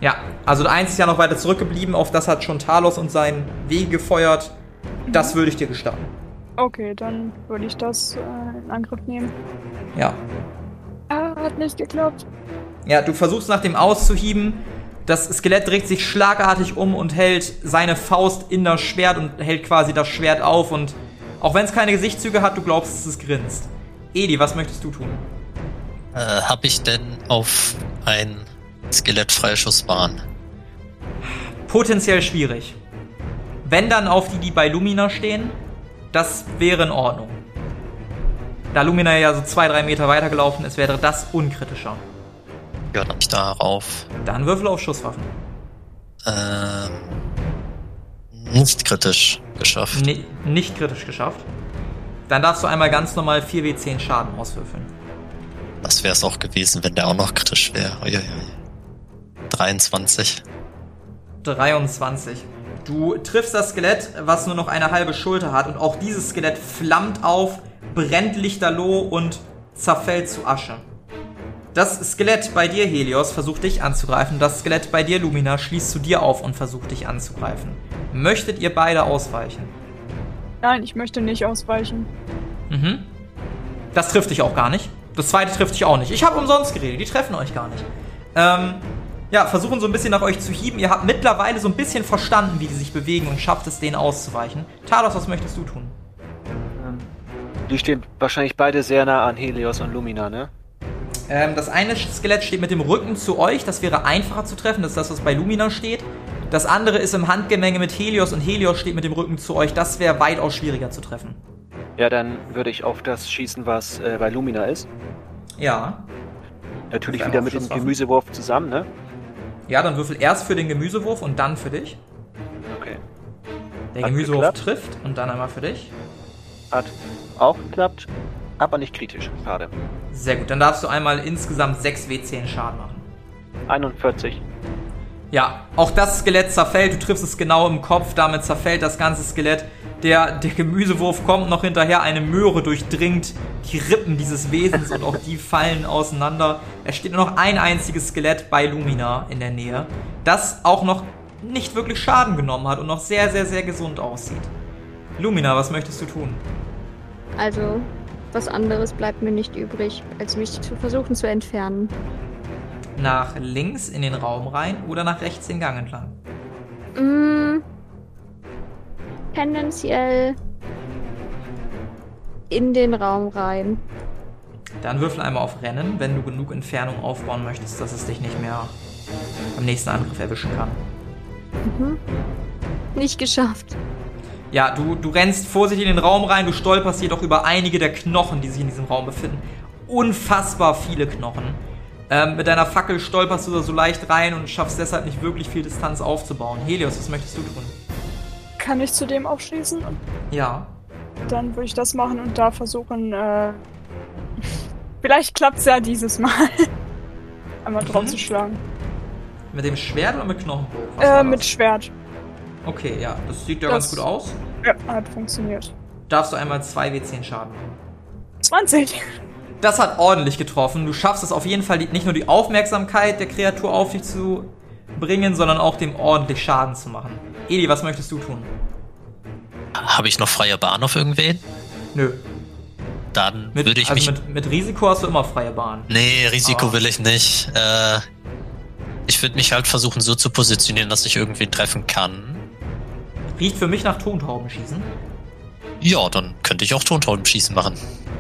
Ja, also der eins ist ja noch weiter zurückgeblieben. Auf das hat schon Talos und sein Weg gefeuert. Das würde ich dir gestatten. Okay, dann würde ich das äh, in Angriff nehmen. Ja. Ah, hat nicht geklappt. Ja, du versuchst nach dem auszuhieben. Das Skelett dreht sich schlagartig um und hält seine Faust in das Schwert und hält quasi das Schwert auf. Und auch wenn es keine Gesichtszüge hat, du glaubst, dass es grinst. Edi, was möchtest du tun? Äh, hab ich denn auf ein Skelett Freischussbahn? Potenziell schwierig. Wenn dann auf die, die bei Lumina stehen, das wäre in Ordnung. Da Lumina ja so zwei, drei Meter weitergelaufen ist, wäre das unkritischer. Ja, dann ich darauf. Dann würfel auf Schusswaffen. Ähm, nicht kritisch geschafft. Ni nicht kritisch geschafft. Dann darfst du einmal ganz normal 4w10 Schaden auswürfeln. Das wäre es auch gewesen, wenn der auch noch kritisch wäre. Uiuiui. 23. 23. Du triffst das Skelett, was nur noch eine halbe Schulter hat, und auch dieses Skelett flammt auf, brennt lichterloh und zerfällt zu Asche. Das Skelett bei dir, Helios, versucht dich anzugreifen. Das Skelett bei dir, Lumina, schließt zu dir auf und versucht dich anzugreifen. Möchtet ihr beide ausweichen? Nein, ich möchte nicht ausweichen. Mhm. Das trifft dich auch gar nicht. Das zweite trifft dich auch nicht. Ich habe umsonst geredet, die treffen euch gar nicht. Ähm, ja, versuchen so ein bisschen nach euch zu hieben. Ihr habt mittlerweile so ein bisschen verstanden, wie die sich bewegen und schafft es, denen auszuweichen. Talos, was möchtest du tun? Ähm, die stehen wahrscheinlich beide sehr nah an Helios und Lumina, ne? Ähm, das eine Skelett steht mit dem Rücken zu euch. Das wäre einfacher zu treffen. Das ist das, was bei Lumina steht. Das andere ist im Handgemenge mit Helios und Helios steht mit dem Rücken zu euch. Das wäre weitaus schwieriger zu treffen. Ja, dann würde ich auf das schießen, was äh, bei Lumina ist. Ja. Natürlich wieder mit dem. Gemüsewurf zusammen, ne? Ja, dann würfel erst für den Gemüsewurf und dann für dich. Okay. Der Hat Gemüsewurf geklappt. trifft und dann einmal für dich. Hat auch geklappt, aber nicht kritisch. Schade. Sehr gut, dann darfst du einmal insgesamt 6 W10 Schaden machen. 41. Ja, auch das Skelett zerfällt, du triffst es genau im Kopf, damit zerfällt das ganze Skelett. Der, der Gemüsewurf kommt noch hinterher, eine Möhre durchdringt die Rippen dieses Wesens und auch die fallen auseinander. Es steht nur noch ein einziges Skelett bei Lumina in der Nähe, das auch noch nicht wirklich Schaden genommen hat und noch sehr, sehr, sehr gesund aussieht. Lumina, was möchtest du tun? Also, was anderes bleibt mir nicht übrig, als mich zu versuchen zu entfernen. Nach links in den Raum rein oder nach rechts den Gang entlang? Mm, tendenziell in den Raum rein. Dann würfel einmal auf Rennen, wenn du genug Entfernung aufbauen möchtest, dass es dich nicht mehr am nächsten Angriff erwischen kann. Mhm. Nicht geschafft. Ja, du, du rennst vorsichtig in den Raum rein, du stolperst jedoch über einige der Knochen, die sich in diesem Raum befinden. Unfassbar viele Knochen. Ähm, mit deiner Fackel stolperst du da so leicht rein und schaffst deshalb nicht wirklich viel Distanz aufzubauen. Helios, was möchtest du tun? Kann ich zu dem aufschließen? Ja. dann würde ich das machen und da versuchen, äh, [LAUGHS] vielleicht klappt's ja dieses Mal. [LAUGHS] Einmal drauf Mhm. zu schlagen. Mit dem Schwert oder mit war Äh, mit? Schwert. Okay, ja, das sieht ja Das- ganz gut aus. Ja, hat funktioniert. Darfst du einmal 2w10 Schaden machen. 20. Das hat ordentlich getroffen. Du schaffst es auf jeden Fall, nicht nur die Aufmerksamkeit der Kreatur auf dich zu bringen, sondern auch dem ordentlich Schaden zu machen. Eli, was möchtest du tun? Habe ich noch freie Bahn auf irgendwen? Nö. Dann Mit, würde ich also mich. mit, mit Risiko hast du immer freie Bahn. Nee, Risiko Ah. will ich nicht. Äh, ich würde mich halt versuchen, so zu positionieren, dass ich irgendwen treffen kann. Riecht für mich nach Tontaubenschießen. Ja, dann könnte ich auch Tontaubenschießen machen.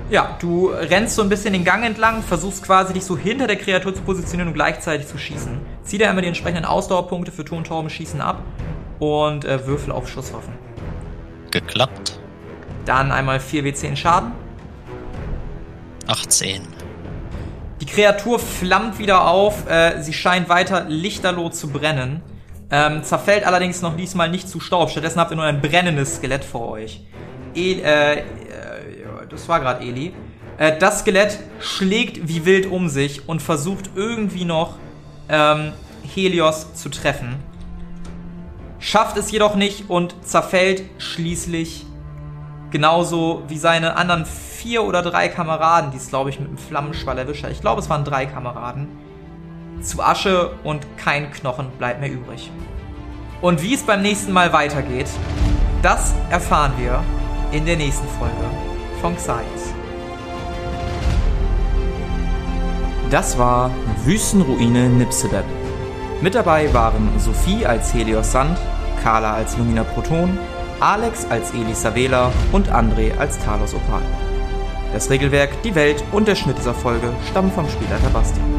Ja, du rennst so ein bisschen den Gang entlang, versuchst quasi dich so hinter der Kreatur zu positionieren und gleichzeitig zu schießen. Zieh dir einmal die entsprechenden Ausdauerpunkte für Tontaubenschießen ab und äh, würfel auf Schusswaffen. Geklappt. Dann einmal 4w10 Schaden. 18. Die Kreatur flammt wieder auf, äh, sie scheint weiter lichterloh zu brennen, ähm, zerfällt allerdings noch diesmal nicht zu Staub. Stattdessen habt ihr nur ein brennendes Skelett vor euch. E äh, äh, das war gerade Eli. Äh, das Skelett schlägt wie wild um sich und versucht irgendwie noch ähm, Helios zu treffen. Schafft es jedoch nicht und zerfällt schließlich Genauso wie seine anderen vier oder drei Kameraden, die es, glaube ich, mit einem Flammenschwall erwischt. Ich glaube, es waren drei Kameraden. Zu Asche und kein Knochen bleibt mehr übrig. Und wie es beim nächsten Mal weitergeht, das erfahren wir in der nächsten Folge von Xaios. Das war Wüstenruine Nipsedep. Mit dabei waren Sophie als Helios Sand, Carla als Lumina Proton, Alex als Elisa Vela und André als Talos Opal. Das Regelwerk, die Welt und der Schnitt dieser Folge stammen vom Spielleiter Bastian.